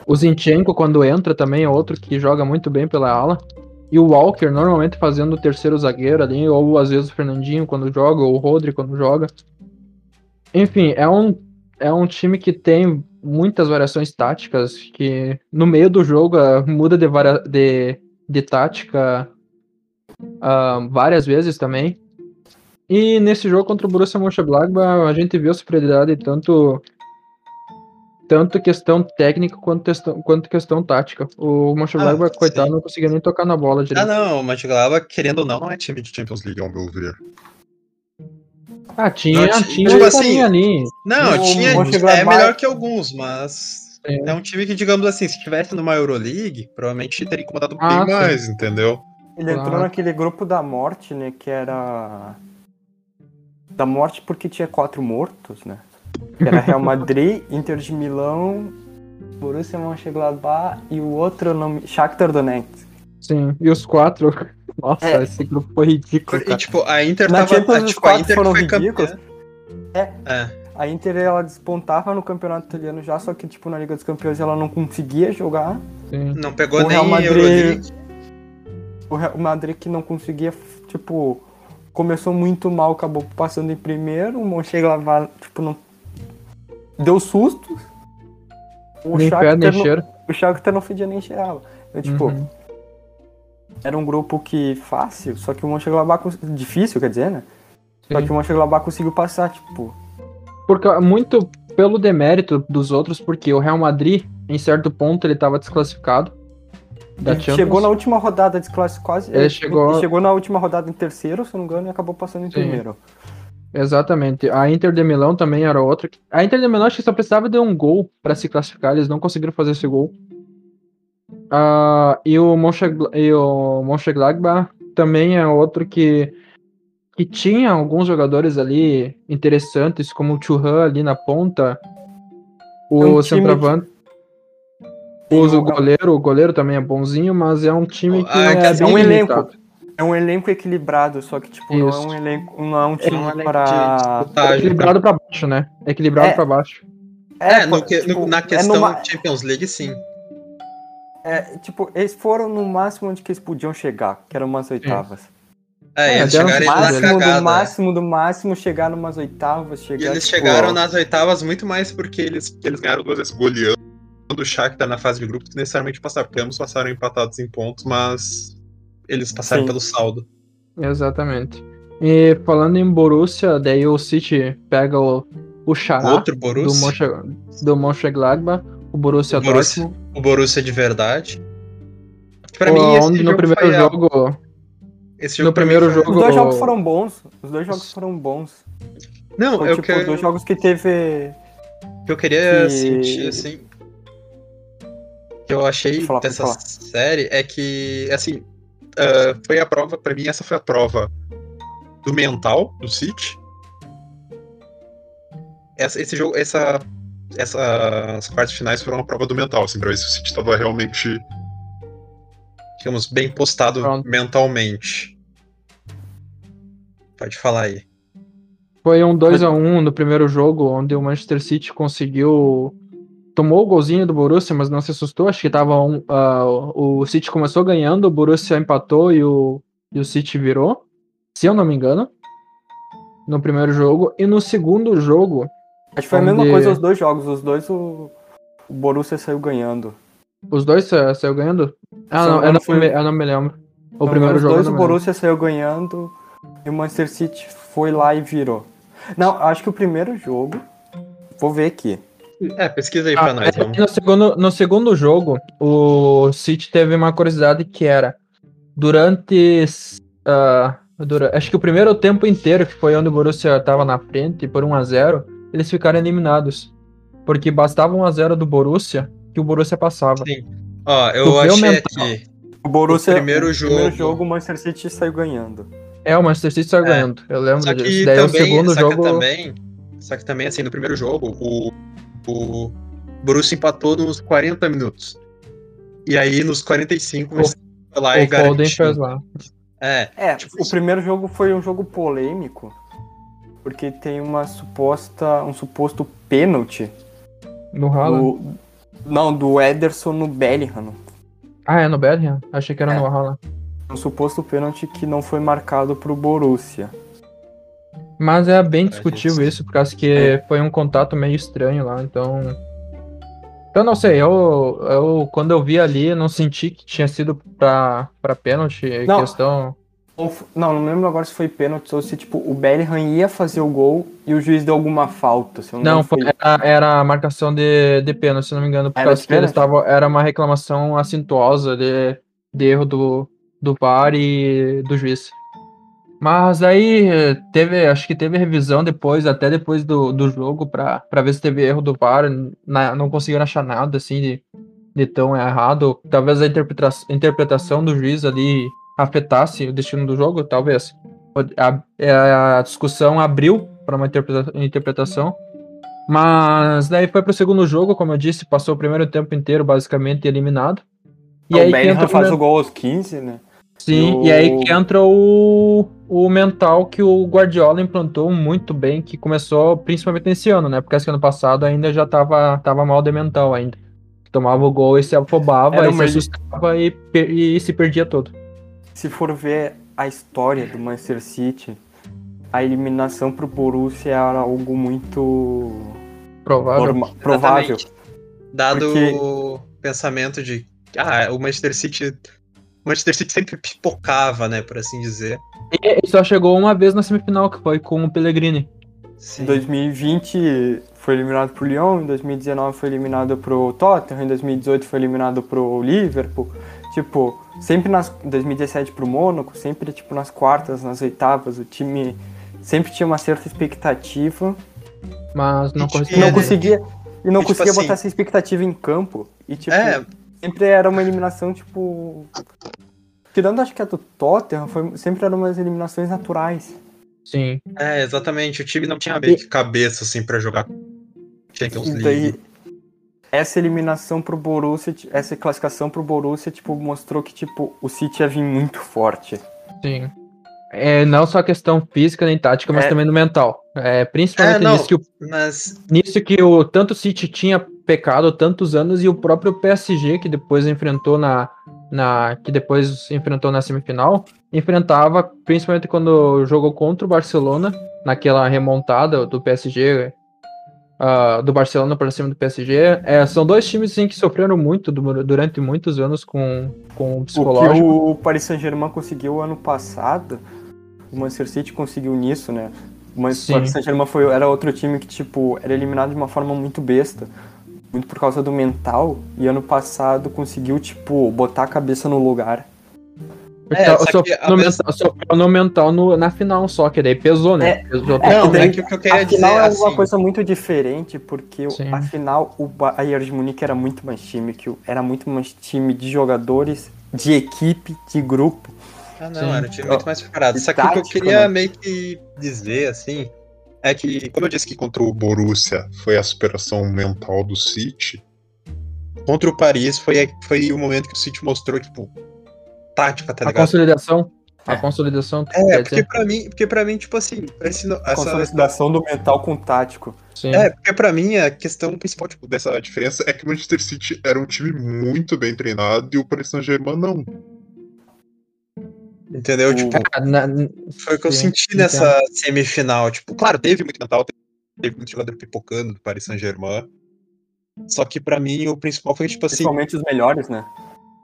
O Zinchenko, quando entra, também é outro que joga muito bem pela ala. E o Walker, normalmente fazendo o terceiro zagueiro ali, ou às vezes o Fernandinho quando joga, ou o Rodri quando joga. Enfim, é um, é um time que tem muitas variações táticas, que no meio do jogo ah, muda de, varia- de, de tática ah, várias vezes também. E nesse jogo contra o Borussia Mönchengladbach, a gente viu a superioridade tanto tanto questão técnica quanto questão, quanto questão tática. O Mönchengladbach, Ah, coitado, sim. não conseguia nem tocar na bola Ah, direito. não, o Mönchengladbach, querendo ou não, não é time de Champions League, ao meu ver. Ah, tinha, Não, tinha, tipo tinha assim, ali. Não, O tinha, é melhor que alguns, mas Sim. é um time que, digamos assim, se tivesse numa Euroleague, provavelmente teria incomodado Ah, bem sim. mais, entendeu? Ele entrou naquele grupo da morte, né? Que era. Da morte porque tinha quatro mortos, né? Que era Real Madrid, Inter de Milão, Borussia Mönchengladbach e o outro nome. Shakhtar Donetsk. Sim, e os quatro. Nossa, É. esse grupo foi ridículo, E, cara. tipo, a Inter Na tava. Champions, tipo, a Inter foram foi ridículos. campeã. É. É. A Inter ela despontava no campeonato italiano já, só que tipo na Liga dos Campeões ela não conseguia jogar. Sim. Não pegou O nem Real Madrid- Euroleague. O Real Madrid que não conseguia, tipo, começou muito mal, acabou passando em primeiro. O Mönchengladbach, tipo, não deu susto. O Nem Shakhtar nem não- cheiro. o Shakhtar não fedia nem cheirava. Então, tipo, Uhum. era um grupo que fácil, só que o Mönchengladbach difícil, quer dizer, né? Só Sim. que o Mönchengladbach conseguiu passar, tipo, Porque, muito pelo demérito dos outros, porque o Real Madrid, em certo ponto, ele tava desclassificado ele Champions. chegou na última rodada desclassificado, quase, Ele chegou- ele chegou na última rodada em terceiro, se eu não me engano, e acabou passando em Sim. primeiro. Exatamente. A Inter de Milão também era outra. A Inter de Milão acho que só precisava de um gol pra se classificar, eles não conseguiram fazer esse gol. Ah, e o Mönchengl- e o Mönchengladbach também é outro que que tinha alguns jogadores ali interessantes, como o Churran ali na ponta, o É um centroavante, o goleiro, o goleiro também é bonzinho, mas é um time que Ah, é, quer dizer, bem um elenco. É um elenco equilibrado, só que, tipo, não é um elenco, não é um time um elenco para... de É equilibrado pra baixo, né? É equilibrado É. pra baixo. É, no que- no- tipo, na é questão numa- Champions League, sim. É, tipo, eles foram no máximo onde que eles podiam chegar, que eram umas oitavas. É, É, eles chegaram um na máximo do cagada. máximo do máximo, chegar numas oitavas, E chegar, eles tipo, chegaram nas oitavas muito mais porque eles, eles ganharam duas vezes goleando o Shakhtar na fase de grupos que necessariamente passaram, porque ambos passaram empatados em pontos, mas eles passaram Sim. pelo saldo. Exatamente. E falando em Borussia, daí o City pega o, o Xará Outro do, Borussia, Mönche, do Mönchengladbach, o Borussia, O Borussia. Dortmund. o Borussia de verdade. Pra o- mim, esse onde no jogo primeiro foi a- jogo, esse jogo no primeiro jogo- Os dois jogos foram bons. Os dois jogos foram bons. Não, Foi, eu tipo, que, dois jogos que teve. que eu queria que- sentir, assim. Que eu achei falar, dessa série é que, assim, ah, foi a prova, pra mim, essa foi a prova do mental do City. Essa, esse jogo, essa, essas quartas finais foram uma prova do mental, assim, pra ver se o City tava realmente, digamos, bem postado Pronto. mentalmente. Pode falar aí. foi um 2x1 no primeiro jogo, onde o Manchester City conseguiu. Tomou o golzinho do Borussia, mas não se assustou. Acho que tava um. ah, o City começou ganhando, o Borussia empatou e o, e o City virou. Se eu não me engano. No primeiro jogo. E no segundo jogo, Acho que foi a mesma Onde- coisa os dois jogos. Os dois o, o Borussia saiu ganhando. Os dois sa- saiu ganhando? Ah, Só não, eu não, foi- me, eu não me lembro. O Então, primeiro os jogo. eu dois o. Borussia saiu ganhando e o Manchester City foi lá e virou. Não, acho que o primeiro jogo. Vou ver aqui. É, pesquisa aí Ah, pra nós, é, vamos. no, segundo, no segundo jogo, o City teve uma curiosidade que era durante. ah, dura- acho que o primeiro tempo inteiro, que foi onde o Borussia tava na frente por 1 a 0 eles ficaram eliminados. Porque bastava 1 a 0 do Borussia que o Borussia passava. Sim. Ó, eu achei mental. aqui. O Borussia, O primeiro o jogo- primeiro jogo, o Manchester City saiu ganhando. É, o Manchester City saiu É. ganhando. Eu lembro Só disso. que Daí também, o segundo só jogo. que também, só que também assim, no primeiro jogo, o, o Borussia empatou nos 40 minutos. E aí nos 45 O- foi lá e o Foden fez garantiu. lá. É, É, Tipo, o primeiro jogo foi um jogo polêmico, porque tem uma suposta, um suposto pênalti No Haaland. do, não, do Ederson no Bellingham. Ah, é no Bellingham? Achei que era É. no Haaland. Um suposto pênalti que não foi marcado pro Borussia. Mas é bem É, discutível gente. isso, por causa que foi um contato meio estranho lá, então. Eu não sei, eu, eu quando eu vi ali, eu não senti que tinha sido pra, pra pênalti a Não. questão. Não, não lembro agora se foi pênalti ou se tipo o Bellingham ia fazer o gol e o juiz deu alguma falta. Se eu não, Não, me foi, engano, era, era a marcação de, de pênalti, se não me engano, por Era causa que eles estavam. Era uma reclamação acintuosa de, de erro do, do VAR e do juiz. Mas aí teve, acho que teve revisão depois, até depois do, do jogo, pra, pra ver se teve erro do VAR. Na- não conseguiram achar nada assim de, de tão errado. Talvez a interpreta interpretação do juiz ali afetasse o destino do jogo, talvez. A, é, a discussão abriu para uma interpreta- interpretação. Mas daí foi pro segundo jogo, como eu disse, passou o primeiro tempo inteiro basicamente eliminado. E o aí Bellingham entra o faz o gol aos 15, né? Sim, e e aí que entra o, o mental que o Guardiola implantou muito bem, que começou principalmente nesse ano, né? Porque esse ano passado ainda já tava, tava mal de mental ainda. Tomava o gol e se afobava, Era e se assustava e, e se perdia todo. Se for ver a história do Manchester City, a eliminação pro Borussia era algo muito Provável. norma- provável. Dado Porque- o pensamento de ah, o Manchester City. O Manchester City sempre pipocava, né, por assim dizer. E só chegou uma vez na semifinal, que foi com o Pellegrini. Em 2020 foi eliminado pro Lyon, em 2019 foi eliminado pro Tottenham, em 2018 foi eliminado pro Liverpool. Tipo, sempre nas em 2017 pro Mônaco, sempre tipo nas quartas, nas oitavas, o time sempre tinha uma certa expectativa Mas não E correspondeu. e não conseguia e não E, tipo conseguia assim- botar essa expectativa em campo e tipo É, sempre era uma eliminação tipo tirando acho que a do Tottenham, foi, sempre eram umas eliminações naturais. Sim. é, exatamente. O time não tinha meio que cabeça, assim, pra jogar Champions E League. daí, essa eliminação pro Borussia, essa classificação pro Borussia, tipo, mostrou que, tipo, o City ia vir muito forte. Sim. É, não só questão física nem tática, mas É. também no mental. É, principalmente É, não. nisso, que o, Mas, nisso que o tanto o City tinha pecado há tantos anos e o próprio PSG, que depois enfrentou na, na. que depois enfrentou na semifinal, enfrentava, principalmente quando jogou contra o Barcelona, naquela remontada do PSG. ah, do Barcelona para cima do PSG. É, são dois times assim, que sofreram muito du- durante muitos anos com, com o O que psicológico. o Paris Saint-Germain conseguiu ano passado, o Manchester City conseguiu nisso, né? O Man- Sim. Paris Saint-Germain foi, era outro time que, tipo, era eliminado de uma forma muito besta. Muito por causa do mental. E ano passado conseguiu, tipo, botar a cabeça no lugar. É, Só- só que no mental, só no mental no- na final só, que daí pesou, né? É, Pesou é, não, daí- é que o que eu queria a dizer final é assim, uma coisa muito diferente, porque Sim. a final o Bayern de Munique era muito mais time, que era muito mais time de jogadores, de equipe, de grupo. Ah, não, Sim. era um time muito mais preparado. Só que o que eu queria né? meio que dizer, assim, é que, como eu disse que contra o Borussia foi a superação mental do City, contra o Paris foi, foi o momento que o City mostrou, tipo, tática, tá A ligado? consolidação. A É. consolidação. É, quer porque dizer, pra mim, porque pra mim, tipo assim, esse, essa, Consolidação do mental com tático. sim. É, porque pra mim a questão principal tipo, dessa diferença é que o Manchester City era um time muito bem treinado e o Paris Saint-Germain não. Entendeu? O- Tipo, na- foi o que eu sim, senti nessa semifinal. Tipo, claro, teve muito mental, teve muito jogador pipocando do Paris Saint-Germain. Só que pra mim o principal foi, tipo assim. Principalmente os melhores, né?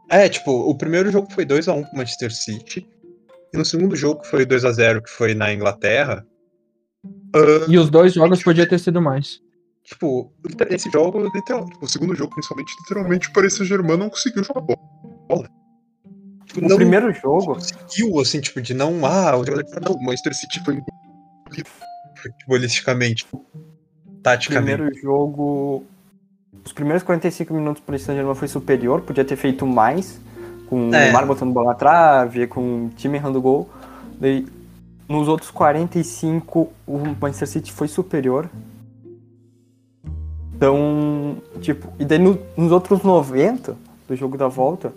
É, tipo, o primeiro jogo foi 2x1 pro Manchester City. E no segundo jogo, que foi 2x0, que foi na Inglaterra. ah, E os dois jogos podia ter sido mais. tipo, esse jogo, literal, tipo, o segundo jogo, principalmente, literalmente, o Paris Saint-Germain não conseguiu jogar bola. Tipo, O não primeiro jogo, conseguiu, assim, tipo, de não. Ah, o jogador não, o Manchester City foi futebolisticamente, taticamente. primeiro jogo. Os primeiros 45 minutos para o Saint-Germain foi superior, podia ter feito mais, com o É. Neymar botando bola na trave, com o time errando gol. Daí, nos outros 45, o Manchester City foi superior. Então, tipo, e daí no- nos outros 90 do jogo da volta,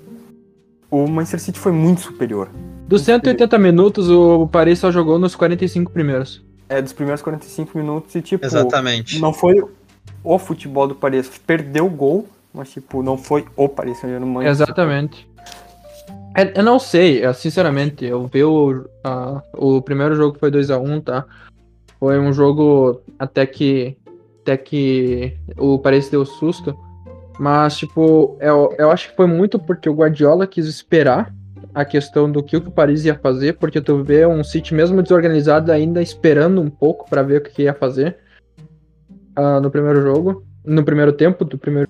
o Manchester City foi muito superior. Dos 180 minutos, o Paris só jogou nos 45 primeiros. É, dos primeiros 45 minutos e, tipo, Exatamente. não foi o futebol do Paris. Perdeu o gol, mas, tipo, não foi o Paris Saint-Germain. Exatamente. É, Eu não sei, sinceramente, eu vi o, a- o primeiro jogo foi 2x1, tá? Foi um jogo até que até que o Paris deu susto. Mas, tipo, eu, eu acho que foi muito porque o Guardiola quis esperar a questão do que o Paris ia fazer, porque tu vê um City mesmo desorganizado ainda esperando um pouco pra ver o que ia fazer ah, no primeiro jogo, no primeiro tempo do primeiro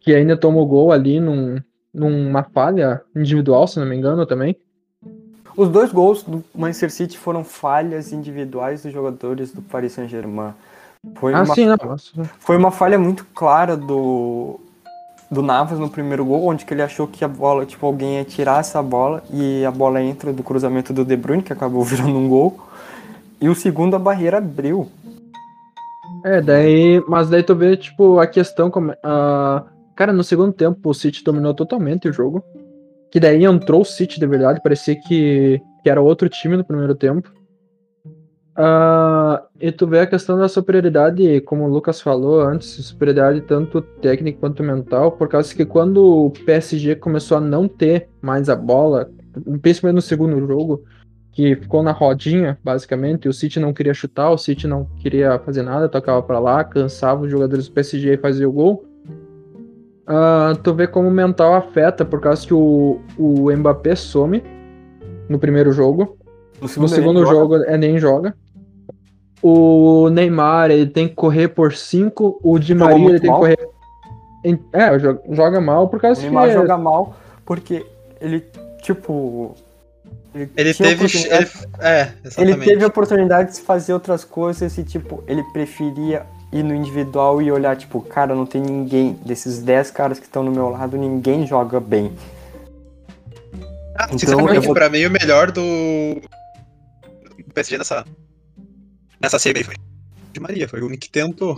que ainda tomou gol ali num, numa falha individual, se não me engano, também. Os dois gols do Manchester City foram falhas individuais dos jogadores do Paris Saint-Germain. Foi, Ah, uma, sim, foi uma falha muito clara do, do Navas no primeiro gol, onde que ele achou que a bola, tipo, alguém ia tirar essa bola e a bola entra do cruzamento do De Bruyne, que acabou virando um gol. E o segundo, a barreira abriu. É, daí. Mas daí tu vê, tipo, a questão como. ah, cara, no segundo tempo o City dominou totalmente o jogo. Que daí entrou o City de verdade, parecia que, que era outro time no primeiro tempo. Ah, e tu vê a questão da superioridade, como o Lucas falou antes, superioridade tanto técnica quanto mental, por causa que quando o PSG começou a não ter mais a bola, principalmente no segundo jogo, que ficou na rodinha, basicamente, o City não queria chutar, o City não queria fazer nada, tocava pra lá, cansava os jogadores do PSG e fazia o gol. Ah, tu vê como o mental afeta, por causa que o, o Mbappé some no primeiro jogo, No no segundo ele joga. jogo é nem joga. O Neymar, ele tem que correr por 5, o Di Maria, ele tem que mal. correr... em- É, joga, mal por O causa Neymar que... joga mal porque ele, tipo. Ele tinha teve. oportunidade- Ele, é, Ele teve oportunidade de fazer outras coisas e, tipo, ele preferia ir no individual e olhar, tipo, cara, não tem ninguém, desses 10 caras que estão no meu lado, ninguém joga bem. Ah, Então, sinceramente, eu vou- pra mim o melhor do. PSG nessa. Nessa série aí foi. De Maria, foi o único que tentou.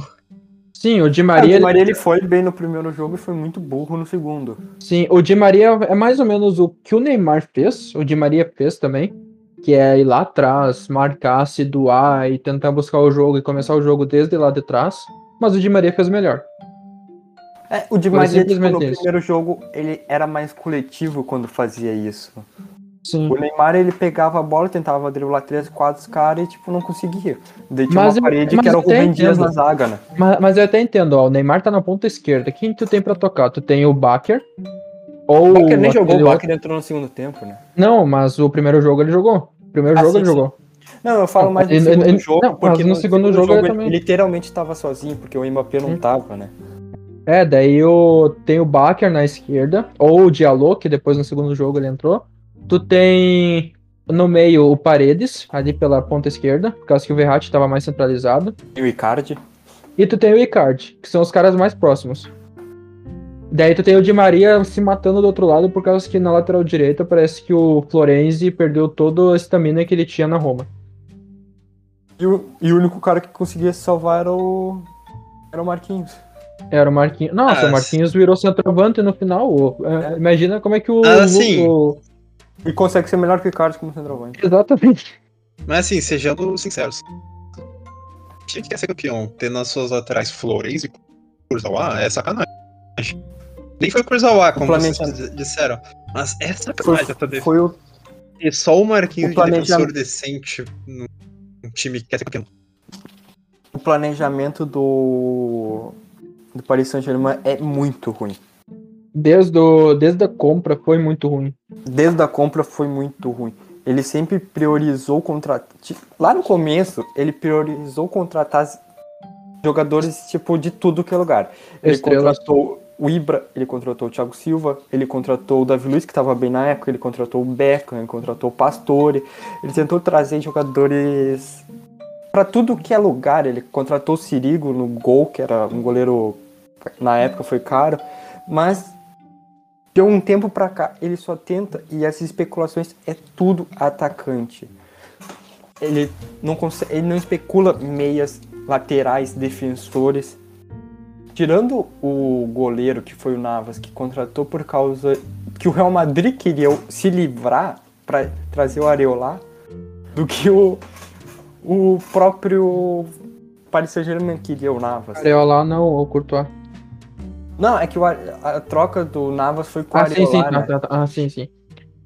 Sim, o Di Maria, Maria... o Di ele- Maria ele foi bem no primeiro jogo e foi muito burro no segundo. Sim, o Di Maria é mais ou menos o que o Neymar fez, o Di Maria fez também, que é ir lá atrás, marcar, se doar e tentar buscar o jogo e começar o jogo desde lá de trás. Mas o Di Maria fez melhor. É, o Di Maria, tipo, no primeiro jogo, ele era mais coletivo quando fazia isso. Sim. O Neymar, ele pegava a bola, tentava driblar três, quatro caras e, tipo, não conseguia. Daí tinha Mas uma eu- parede mas que era o eu até Rubem Dias entendo. na zaga, né? Mas, mas eu até entendo, ó, o Neymar tá na ponta esquerda. Quem tu tem pra tocar? Tu tem o Baker. Ou O Baker nem jogou, o Baker entrou no segundo tempo, né? Não, mas o primeiro jogo ele jogou. O primeiro Ah, jogo sim, ele sim. jogou. Não, eu falo mais do ele- segundo ele- jogo, não, porque mas no segundo jogo ele ele, também- literalmente estava sozinho, porque o Mbappé não Hum. tava, né? É, daí o, tem o Baker na esquerda, ou o Diallo, que depois no segundo jogo ele entrou. Tu tem no meio o Paredes, ali pela ponta esquerda, por causa que o Verratti estava mais centralizado. E o Icardi. E tu tem o Icardi, que são os caras mais próximos. Daí tu tem o Di Maria se matando do outro lado, por causa que na lateral direita parece que o Florenzi perdeu toda a estamina que ele tinha na Roma. E o, e o único cara que conseguia se salvar era o. Era o Marquinhos. Era o Marquinhos. Nossa, Ah, o Marquinhos virou centroavante no final. É, Imagina como é que o. Ah, o- E consegue ser melhor que o Icardi como centroavante. Exatamente. Mas assim, sejamos sinceros. O time que quer ser campeão, tendo nas suas laterais Flores e Kurzawa, é sacanagem. Nem foi Kurzawa, como vocês disseram. Mas é Foi, sacanagem tá de- foi o. ter só o Marquinhos o de defensor decente num num time que quer ser campeão. O planejamento do. Do Paris Saint-Germain é muito ruim. Desde, o, desde a compra foi muito ruim. Desde a compra foi muito ruim. Ele sempre priorizou contratar. Lá no começo, ele priorizou contratar jogadores tipo de tudo que é lugar. Ele Estrelas. contratou o Ibra, ele contratou o Thiago Silva, ele contratou o Davi Luiz, que estava bem na época, ele contratou o Beckham, ele contratou o Pastore, ele tentou trazer jogadores para tudo que é lugar, ele contratou o Sirigo no gol, que era um goleiro, na época foi caro, mas deu um tempo para cá, ele só tenta, e essas especulações é tudo atacante. Ele não, consegue, ele não especula meias, laterais, defensores, tirando o goleiro que foi o Navas, que contratou por causa que o Real Madrid queria se livrar para trazer o Areola, do que o, o próprio Paris Saint-Germain queria o Navas. Areola não, o Courtois. Não, é que o, a, a troca do Navas foi com o Ah, sim, Areola, sim, né? tá, tá, tá. ah, sim, sim.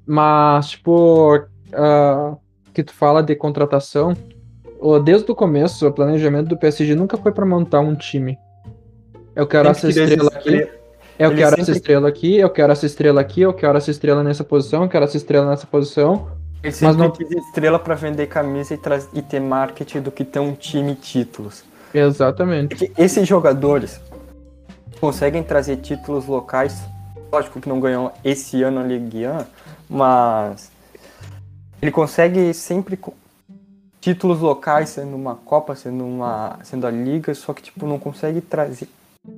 Mas, tipo, ah, que tu fala de contratação, o- desde o começo, o planejamento do PSG nunca foi pra montar um time. Eu quero essa estrela essa aqui, estrela. eu ele quero essa sempre- estrela aqui, eu quero essa estrela aqui, eu quero essa estrela nessa posição, eu quero essa estrela nessa posição. Ele sempre não- quis estrela para vender camisa e, traz- e ter marketing do que ter um time e títulos. Exatamente. Porque esses jogadores conseguem trazer títulos locais. Lógico que não ganhou esse ano a Ligue 1, mas ele consegue sempre títulos locais, sendo uma Copa, sendo uma, sendo a Liga, só que tipo não consegue trazer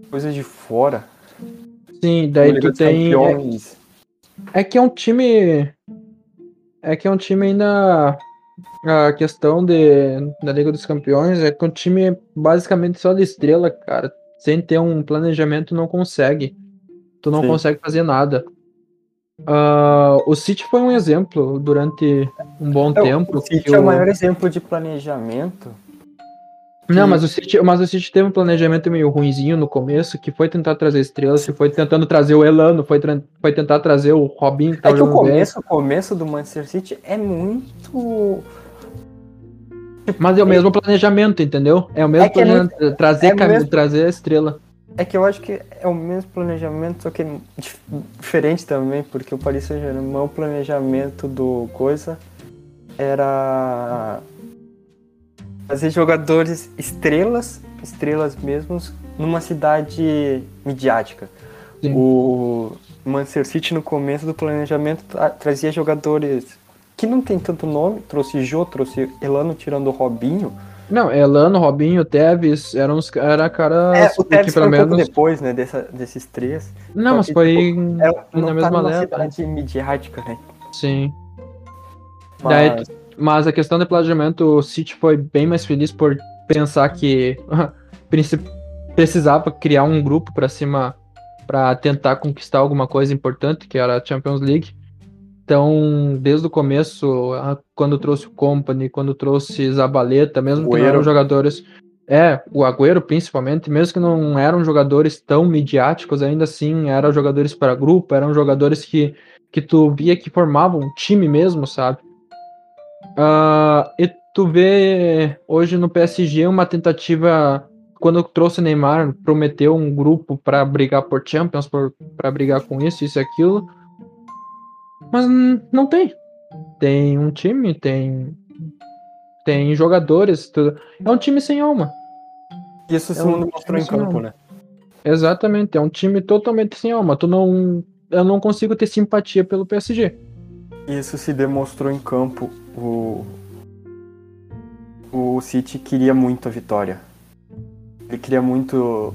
coisas de fora. Sim, daí tu tem. É, é que é um time. É que é um time ainda. A questão de, da Liga dos Campeões é que um time basicamente só de estrela, cara. Sem ter um planejamento, não consegue. Tu não Sim. consegue fazer nada. Ah, o City foi um exemplo durante um bom É, tempo. o City é o maior exemplo de planejamento. Não, mas o City, mas o City teve um planejamento meio ruinzinho no começo, que foi tentar trazer estrelas, que foi tentando trazer o Elano, foi, foi tentar trazer o Robinho, que É que o bem. começo, o começo do Manchester City é muito. Mas é o mesmo planejamento, entendeu? É o mesmo É que é planejamento. trazer, é o cam- mesmo- trazer a estrela. É que eu acho que é o mesmo planejamento, só que dif- diferente também, porque o Paris Saint-Germain, o planejamento do coisa era fazer jogadores estrelas, estrelas mesmos, numa cidade midiática. Sim. O Manchester City no começo do planejamento tra- trazia jogadores que não tem tanto nome, trouxe Jô, trouxe Elano tirando o Robinho. Não, Elano, Robinho, Teves, eram os era caras É, o Tevez que foi pelo um menos. depois, né, dessa, desses três. Não, mas que, foi É, na não tá mesma leva. cidade midiática, né? Sim. Mas, Daí- Mas a questão do planejamento, o City foi bem mais feliz por pensar que precisava criar um grupo pra cima pra tentar conquistar alguma coisa importante, que era a Champions League. Então, desde o começo, quando trouxe o Company, quando trouxe Zabaleta, mesmo que não Agüero. eram jogadores. É, o Agüero principalmente, mesmo que não eram jogadores tão midiáticos, ainda assim eram jogadores para grupo, eram jogadores que, que tu via que formavam um time mesmo, sabe? Ah, e tu vê hoje no PSG uma tentativa, quando trouxe Neymar, prometeu um grupo para brigar por Champions, para brigar com isso, isso e aquilo. Mas não tem. Tem um time, tem tem jogadores, tudo. É um time sem alma. isso se é um não mostrou em campo, né? Exatamente, é um time totalmente sem alma. Tu não eu não consigo ter simpatia pelo PSG. Isso se demonstrou em campo. O, o City queria muito a vitória. Ele queria muito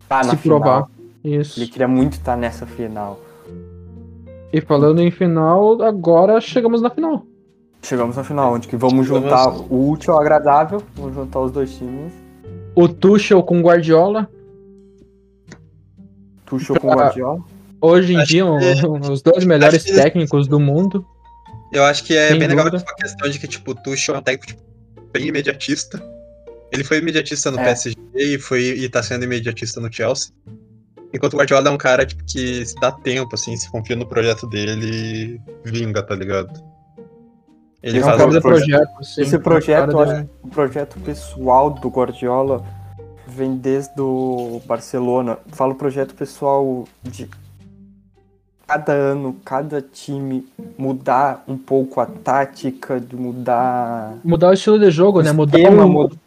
estar na se final. provar. Isso. Ele queria muito estar nessa final. E falando em final, agora chegamos na final. Chegamos na final, onde que vamos Chegamos. juntar o útil ao agradável, vamos juntar os dois times. O Tuchel com Guardiola. Tuchel com o Guardiola. Hoje em Acho dia, que- um- os dois melhores que eles- técnicos do mundo. Eu acho que é Sem bem legal dúvida. a questão de que, tipo, o Tuchel é um técnico tipo, bem imediatista. Ele foi imediatista no É. PSG e, foi, e tá sendo imediatista no Chelsea. Enquanto o Guardiola é um cara tipo, que se dá tempo, assim, se confia no projeto dele e vinga, tá ligado? Ele um faz do projeto. projeto, sim, Esse projeto, eu acho que o projeto pessoal do Guardiola vem desde o Barcelona. Falo projeto pessoal de cada ano, cada time mudar um pouco a tática, de mudar. Mudar o estilo de jogo, né? Mudar, esquema, o, mud-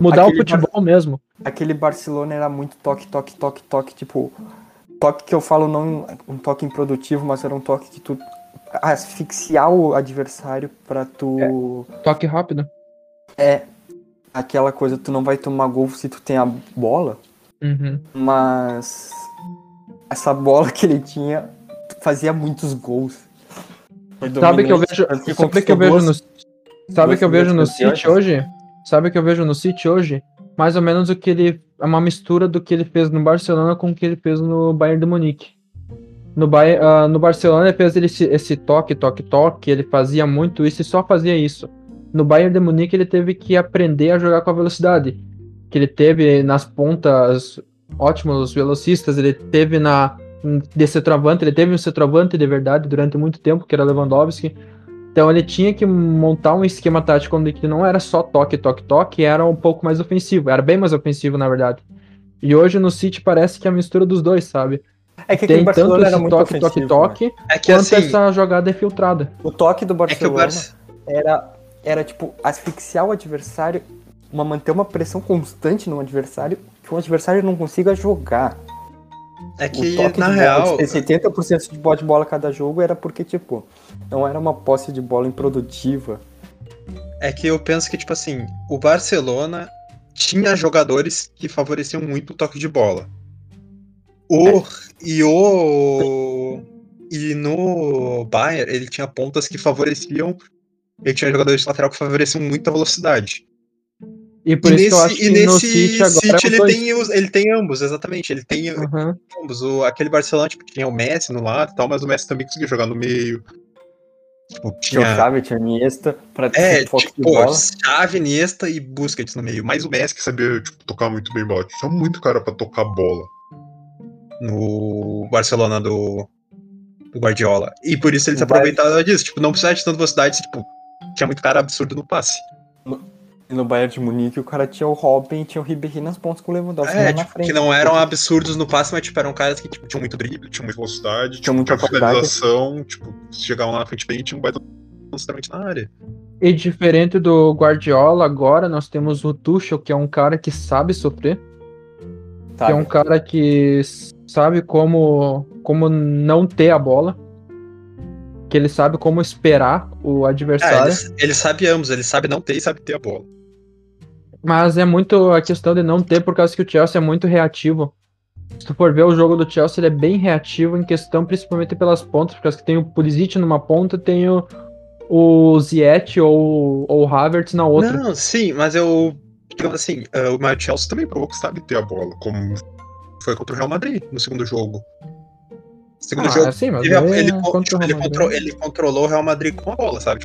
mudar o aquele futebol mesmo. Aquele Barcelona era muito toque, toque, toque, toque, tipo. toque que eu falo não um toque improdutivo, mas era um toque que tu asfixiar o adversário pra tu. Toque rápido. É. Aquela coisa, tu não vai tomar gol se tu tem a bola, Uhum. mas essa bola que ele tinha fazia muitos gols. Sabe que eu vejo, sabe que eu vejo no, sabe que eu vejo no City hoje? Sabe que eu vejo no City hoje? Mais ou menos o que ele é uma mistura do que ele fez no Barcelona com o que ele fez no Bayern de Munique. No, Bayern, ah, no Barcelona ele fez esse toque, toque, toque, ele fazia muito isso e só fazia isso. No Bayern de Munique ele teve que aprender a jogar com a velocidade. Que ele teve nas pontas ótimos velocistas, ele teve na de centroavante, ele teve um centroavante de verdade durante muito tempo, que era Lewandowski. Então ele tinha que montar um esquema tático onde que não era só toque, toque, toque, era um pouco mais ofensivo, era bem mais ofensivo na verdade. E hoje no City parece que é a mistura dos dois, sabe? É que Tem tanto esse muito toque, toque, ofensivo, né? toque, É que quanto assim. essa jogada é filtrada. O toque do É que o Barcelona Barça. era, era tipo asfixiar o adversário, uma, manter uma pressão constante no adversário, que o adversário não consiga jogar. É que, na de real. bola, esse 70% de bola de bola cada jogo era porque, tipo, não era uma posse de bola improdutiva. É que eu penso que, tipo assim, o Barcelona tinha jogadores que favoreciam muito o toque de bola. O. E o. E no Bayern, ele tinha pontas que favoreciam. Ele tinha jogadores de lateral que favoreciam muito a velocidade. E por e isso que eu acho nesse, que e no nesse City agora é os ele, dois. tem os- ele tem ambos, exatamente. Ele tem Uhum. ambos. O, aquele Barcelona, tipo, tinha o Messi no lado e tal, mas o Messi também conseguia jogar no meio. Tipo, Tinha o. Xavi, tinha Iniesta, pra ter É, toque tipo, de pô, bola. Xavi, Iniesta e Busquets no meio. Mas o Messi que sabia, tipo, tocar muito bem bola. Tinha muito cara pra tocar bola. No Barcelona do, do Guardiola. E por isso eles aproveitaram disso. Tipo, não precisava de tanta velocidade, tipo, tinha muito cara absurdo no passe. E no Bayern de Munique o cara tinha o Robin e tinha o Ribéry nas pontas com o Lewandowski É, tipo, frente. que não eram absurdos no passe, mas tipo, eram caras que tipo, tinham muito drible, tinham muita velocidade, Tinha muita finalização, tipo, chegavam lá na frente bem e tinham um baita necessariamente na área. E diferente do Guardiola, agora nós temos o Tuchel, que é um cara que sabe sofrer, Tá, que é um cara que sabe como, como não ter a bola, que ele sabe como esperar o Ah, adversário. ele, ele sabe ambos, ele sabe não ter e sabe ter a bola. Mas é muito a questão de não ter, por causa que o Chelsea é muito reativo. Se tu for ver o jogo do Chelsea, ele é bem reativo em questão, principalmente pelas pontas, por causa que tem o Pulisic numa ponta, tem o, o Ziyech ou, ou o Havertz na outra. Não, sim, mas eu. Digamos assim, eh, o Chelsea também provou que sabe ter a bola, como foi contra o Real Madrid no segundo jogo. Segundo Ah, jogo, sim, mas ele, ele, é con- contra o tipo, Real ele, Madrid. contro- ele controlou o Real Madrid com a bola, sabe?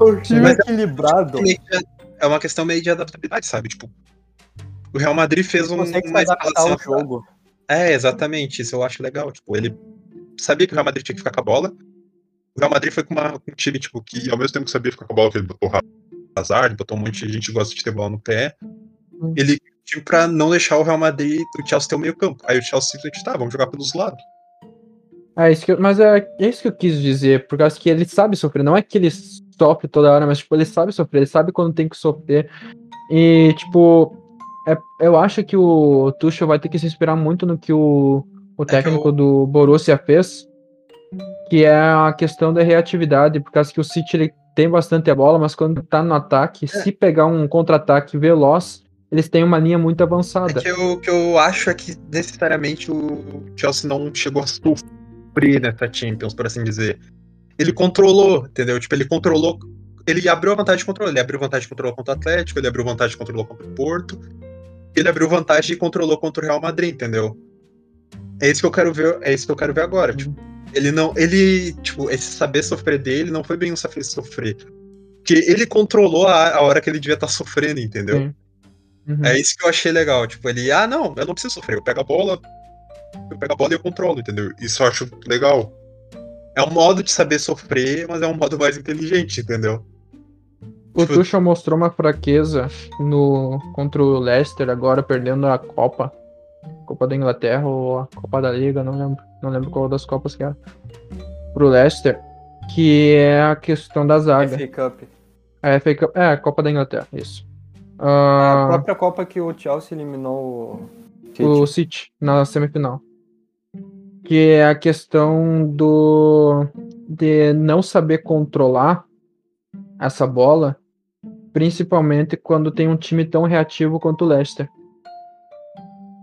O time Mas- equilibrado. meio de- é uma questão meio de adaptabilidade, sabe? Tipo, o Real Madrid fez um, uma escalação. ao jogo. É, exatamente, isso eu acho legal. Tipo, ele sabia que o Real Madrid tinha que ficar com a bola. O Real Madrid foi com, uma, com um time, tipo, que ao mesmo tempo que sabia ficar com a bola, que ele botou o Hazard, botou um monte de gente que gosta de ter bola no pé. Hum. Ele time pra não deixar o Real Madrid, o Chelsea ter o meio campo. Aí o Chelsea simplesmente, tá, vamos jogar pelos lados. É isso que eu- mas é, é isso que eu quis dizer, por causa que ele sabe sofrer. Não é que ele sofre toda hora, mas tipo, ele sabe sofrer, ele sabe quando tem que sofrer. E, tipo, é- eu acho que o Tuchel vai ter que se inspirar muito no que o, o que técnico eu- do Borussia fez, que é a questão da reatividade, por causa que o City ele tem bastante a bola, mas quando tá no ataque, É. se pegar um contra-ataque veloz, eles têm uma linha muito É avançada. que eu, que eu acho é que necessariamente o Chelsea não chegou a sofrer nessa Champions, por assim dizer. Ele controlou, entendeu? Tipo, ele controlou. Ele abriu a vantagem de controle. Ele abriu vantagem de controle contra o Atlético, ele abriu vantagem de controle contra o Porto. Ele abriu vantagem e controlou contra o Real Madrid, entendeu? É isso que eu quero ver, é isso que eu quero ver agora. Tipo, ele não. Ele, tipo, esse saber sofrer dele não foi bem um saber sofrer. Porque ele controlou a, a hora que ele devia estar sofrendo, entendeu? Sim. Uhum. É isso que eu achei legal. Tipo, ele, ah, não, eu não preciso sofrer. Eu pego a bola, eu pego a bola e eu controlo, entendeu? Isso eu acho legal. É um modo de saber sofrer, mas é um modo mais inteligente, entendeu? O Tipo- Tuchel mostrou uma fraqueza no contra o Leicester agora perdendo a Copa, Copa da Inglaterra ou a Copa da Liga, não lembro, não lembro qual das copas que era. Pro Leicester, que é a questão da zaga. FA Cup. É, FA Cup- é, a Copa da Inglaterra, isso. A Ah, própria Copa que o Chelsea eliminou o. o City na semifinal. Que é a questão do de não saber controlar essa bola, principalmente quando tem um time tão reativo quanto o Leicester.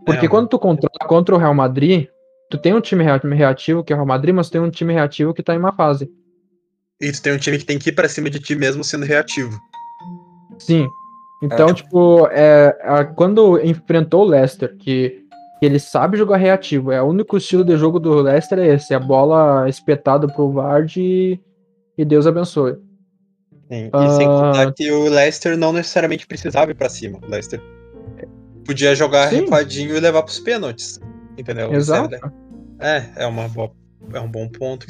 Porque É, quando tu controla contra o Real Madrid, tu tem um time rea- reativo que é o Real Madrid, mas tu tem um time reativo que tá em uma fase. E tu tem um time que tem que ir pra cima de ti mesmo sendo reativo. Sim. Então, tipo, é, a- quando enfrentou o Leicester, que ele sabe jogar reativo, é o único estilo de jogo do Leicester é esse, a bola espetada pro Vard e, e Deus abençoe. Sim, E sem Ah. contar que o Leicester não necessariamente precisava ir pra cima. O Leicester podia jogar Sim. recuadinho e levar pros pênaltis. Entendeu? Isso Exato. É, é, uma boa, é um bom ponto.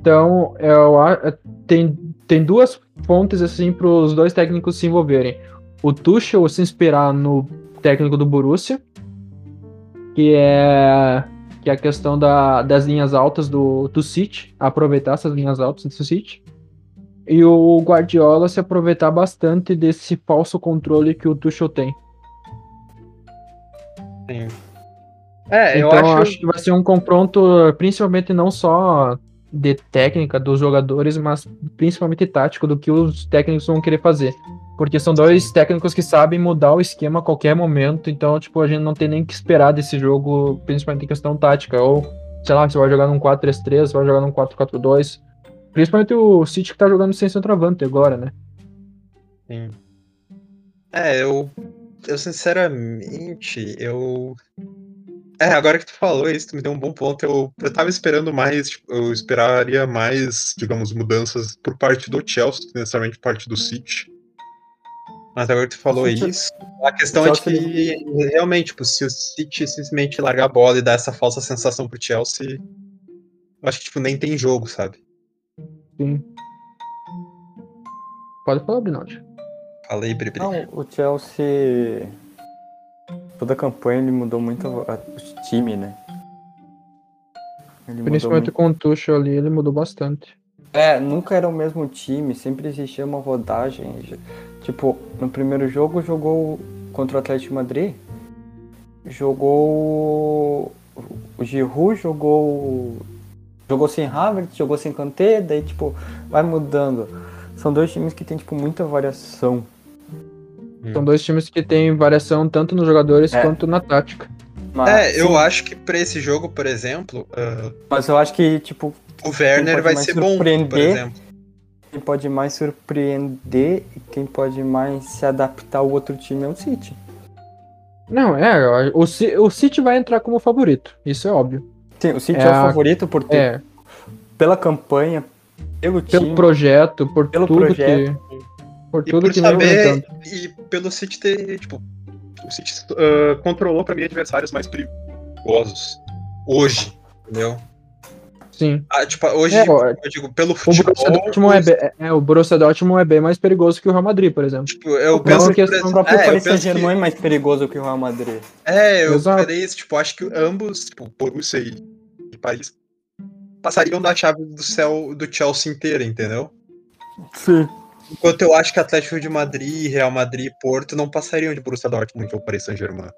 Então, eu, a- tem, tem duas fontes assim para os dois técnicos se envolverem. O Tuchel se inspirar no técnico do Borussia, que é que é a questão da, das linhas altas do, do City, aproveitar essas linhas altas do City. E o Guardiola se aproveitar bastante desse falso controle que o Tuchel tem. Sim. É, então, eu eu acho. acho que vai ser um confronto, principalmente não só de técnica dos jogadores, mas principalmente tático do que os técnicos vão querer fazer. Porque são dois técnicos que sabem mudar o esquema a qualquer momento, então, tipo, a gente não tem nem que esperar desse jogo, principalmente em questão tática. Ou, sei lá, você vai jogar num 4-3-3, você vai jogar num 4-4-2. Principalmente o City que tá jogando sem centroavante agora, né? Sim. É, eu. Eu sinceramente, eu. É, agora que tu falou isso, tu me deu um bom ponto. Eu, eu tava esperando mais, tipo, eu esperaria mais, digamos, mudanças por parte do Chelsea, que necessariamente por parte do City. Mas agora que tu falou City- isso, a questão é de que realmente, tipo, se o City simplesmente largar a bola e dar essa falsa sensação pro Chelsea, eu acho que tipo, nem tem jogo, sabe? Sim. Pode falar, Brinaldi. Falei, Bribri. Não, o Chelsea. Toda a campanha ele mudou muito a- o time, né? Ele Principalmente muito. com o Tuchel ali, ele mudou bastante. É, nunca era o mesmo time, sempre existia uma rodagem. Tipo, no primeiro jogo jogou contra o Atlético de Madrid, jogou o Giroud, jogou jogou sem Havertz, jogou sem Kanté, daí tipo, vai mudando. São dois times que tem tipo muita variação. São dois times que têm variação tanto nos jogadores É. quanto na tática. Mas, É, eu sim, acho que pra esse jogo, por exemplo, ah, mas eu acho que tipo, o Werner vai ser bom, por surpreender. exemplo. quem pode mais surpreender e quem pode mais se adaptar ao outro time é o City. Não, é, o, o City vai entrar como favorito, isso é óbvio. Sim, o City É é, o favorito por ter, É, pela campanha, pelo pelo time. projeto, por Pelo tudo projeto. que. Por E tudo por que saber, e pelo City ter, tipo, o City ah, controlou pra mim adversários mais perigosos. Hoje, entendeu? Sim. Ah, tipo, hoje, É, eu digo, pelo O futebol. Borussia, Dortmund é, be- é, o Borussia Dortmund é bem mais perigoso que o Real Madrid, por exemplo. Tipo, eu Não, penso porque por são O próprio é, Paris penso que- Saint-Germain é mais perigoso que o Real Madrid. É, eu Exato. falei isso, tipo, acho que ambos, tipo, Borussia e, e Paris, passariam da chave do céu do Chelsea inteira, entendeu? Sim. Enquanto eu acho que Atlético de Madrid, Real Madrid e Porto não passariam de Borussia Dortmund ou Paris Saint-Germain.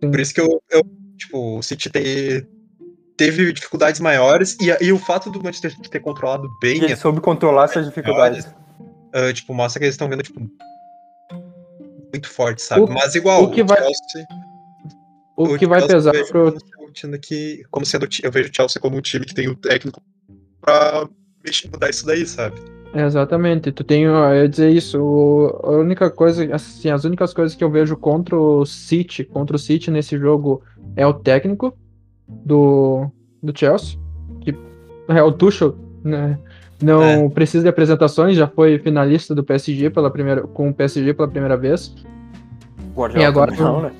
Por isso que eu, eu, tipo, o City te- teve dificuldades maiores e, e o fato do Manchester City ter controlado bem, ele soube controlar essas dificuldades. ah, tipo, mostra que eles estão vendo, tipo, muito forte, sabe? O- Mas igual, o que vai- Chelsea, O que vai pesar pro. sendo um time que, como sendo, o eu vejo o Chelsea como um time que tem o técnico pra mexer, mudar isso daí, sabe? Exatamente, tu tem, eu ia dizer isso, o- a única coisa, assim, as únicas coisas que eu vejo contra o City, contra o City nesse jogo é o técnico do, do Chelsea, que é o Tuchel, né, não É. precisa de apresentações, já foi finalista do PSG pela primeira, com o PSG pela primeira vez, Guardiola E agora- não, né?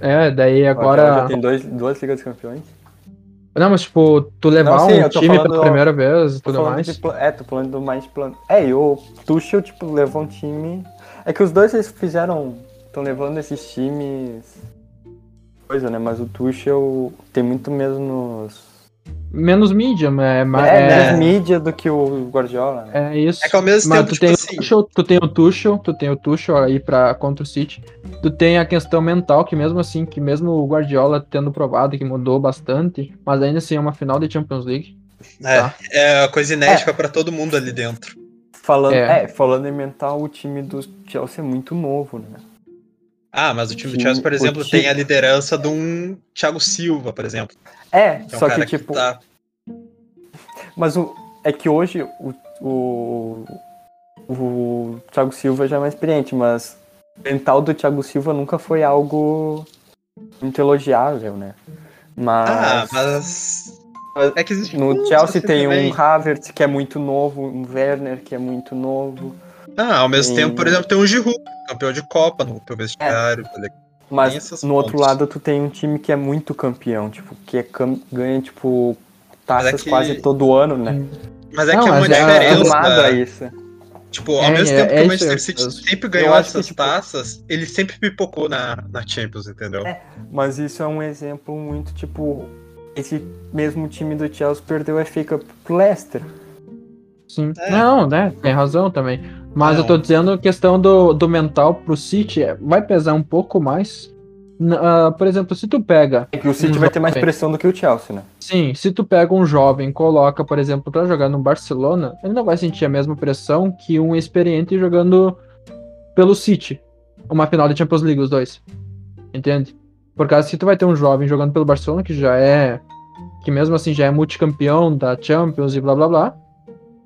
é, daí agora, já tem dois, duas Ligas dos Campeões. não, mas tipo, tu levar Não, sim, um time pela primeira vez e tudo mais, de é, tô falando do mais plano. É, e o Tuchel, tipo, levou um time. É que os dois eles fizeram. estão levando esses times. Coisa, né? Mas o Tuchel tem muito menos. menos mídia, é, ma- É, é, menos mídia do que o Guardiola, né? é isso. É que ao mesmo Mas tempo, tu tipo tem, assim, o Tuchel, tu tem o Tuchel, tu tem o Tuchel aí pra, contra o City. Tu tem a questão mental, que mesmo assim, que mesmo o Guardiola tendo provado que mudou bastante, mas ainda assim é uma final de Champions League. É, Tá. é coisa inédita pra todo mundo ali dentro. Falando, É. é. falando em mental, o time do Chelsea é muito novo, né? Ah, mas o time do Chelsea, por exemplo, time- tem a liderança de um Thiago Silva, por exemplo. É, Que é um só que tipo. tá- Mas o, é que hoje o, o, o Thiago Silva já é mais experiente, mas o mental do Thiago Silva nunca foi algo muito elogiável, né? Mas, Ah, mas. É que existe no Chelsea assim tem também. um Havertz que é muito novo, um Werner que é muito novo. Ah, ao mesmo tem- tempo, por exemplo, tem um Giroud, campeão de Copa no teu vestiário. tá ligado? Tem Mas no outro pontos. lado tu tem um time que é muito campeão, tipo, que é cam- ganha, tipo, taças Mas é que- quase todo ano, né? Mas é Não, que é uma mas é- É diferença. a isso. Tipo, ao É, mesmo é- tempo que é o Manchester City eu- sempre ganhou acho que, essas tipo- taças, ele sempre pipocou na, na Champions, entendeu? É. Mas isso é um exemplo muito, tipo, esse mesmo time do Chelsea perdeu a FA Cup pro Leicester. Sim. É. Não, né? Tem razão também. Mas Não. eu tô dizendo a questão do, do mental pro City é, vai pesar um pouco mais. Ah, por exemplo, se tu pega. É que o City Um vai ter mais pressão do que o Chelsea, né? Sim, se tu pega um jovem e coloca, por exemplo, pra jogar no Barcelona, ele não vai sentir a mesma pressão que um experiente jogando pelo City. Uma final de Champions League, os dois. Entende? Por causa que tu vai ter um jovem jogando pelo Barcelona, que já é. Que mesmo assim já é multicampeão da Champions e blá blá blá.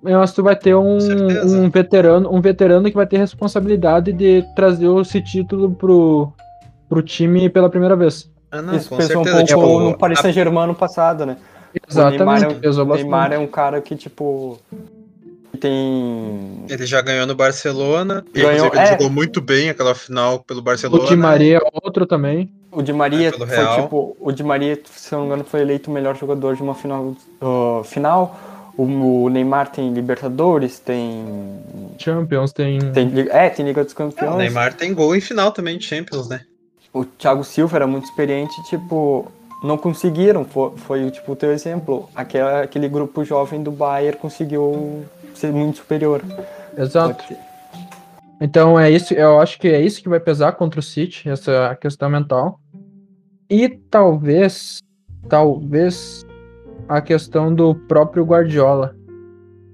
Mas tu vai ter um, certeza. um veterano, um veterano que vai ter responsabilidade de trazer esse título pro, pro time pela primeira vez. Ah, não, isso com pesou um certeza. pouco tipo, no Paris a- Saint-Germain no passado, né? Exatamente. O Neymar, é, um, o Neymar é um cara que, tipo, tem... Ele já ganhou no Barcelona. Ganhou, ele é. jogou muito bem aquela final pelo Barcelona. O Di Maria é outro também. O Di Maria É, foi, Real. tipo, o Di Maria, se eu não me engano, foi eleito o melhor jogador de uma final. ah, final. O, o Neymar tem Libertadores, tem, Champions tem. tem. É, tem Liga dos É, Campeões. O Neymar tem gol em final também de Champions, né? O Thiago Silva era muito experiente, tipo, não conseguiram. Foi, foi tipo, o teu exemplo. Aquela, aquele grupo jovem do Bayern conseguiu ser muito superior. Exato. Então é isso, eu acho que é isso que vai pesar contra o City, essa questão mental. E talvez, talvez a questão do próprio Guardiola.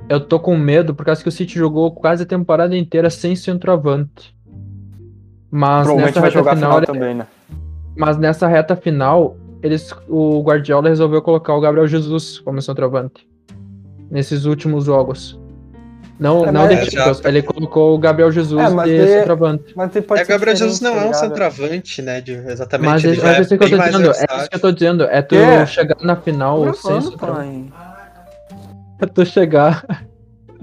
Eu tô com medo por causa que o City jogou quase a temporada inteira sem centroavante. Mas Provavelmente nessa vai reta final, final também, né? mas nessa reta final, eles, o Guardiola resolveu colocar o Gabriel Jesus como centroavante. Nesses últimos jogos. Não, É, não mas- de Champions, ele colocou o Gabriel Jesus É, de de- centroavante. Mas ele pode É, Gabriel Jesus não é um tá ligado? centroavante, né? de- exatamente. Mas, ele é, mas é isso que eu tô dizendo, é isso que eu tô dizendo, é tu Quê? chegar na final Tá sem centroavante. É tu chegar.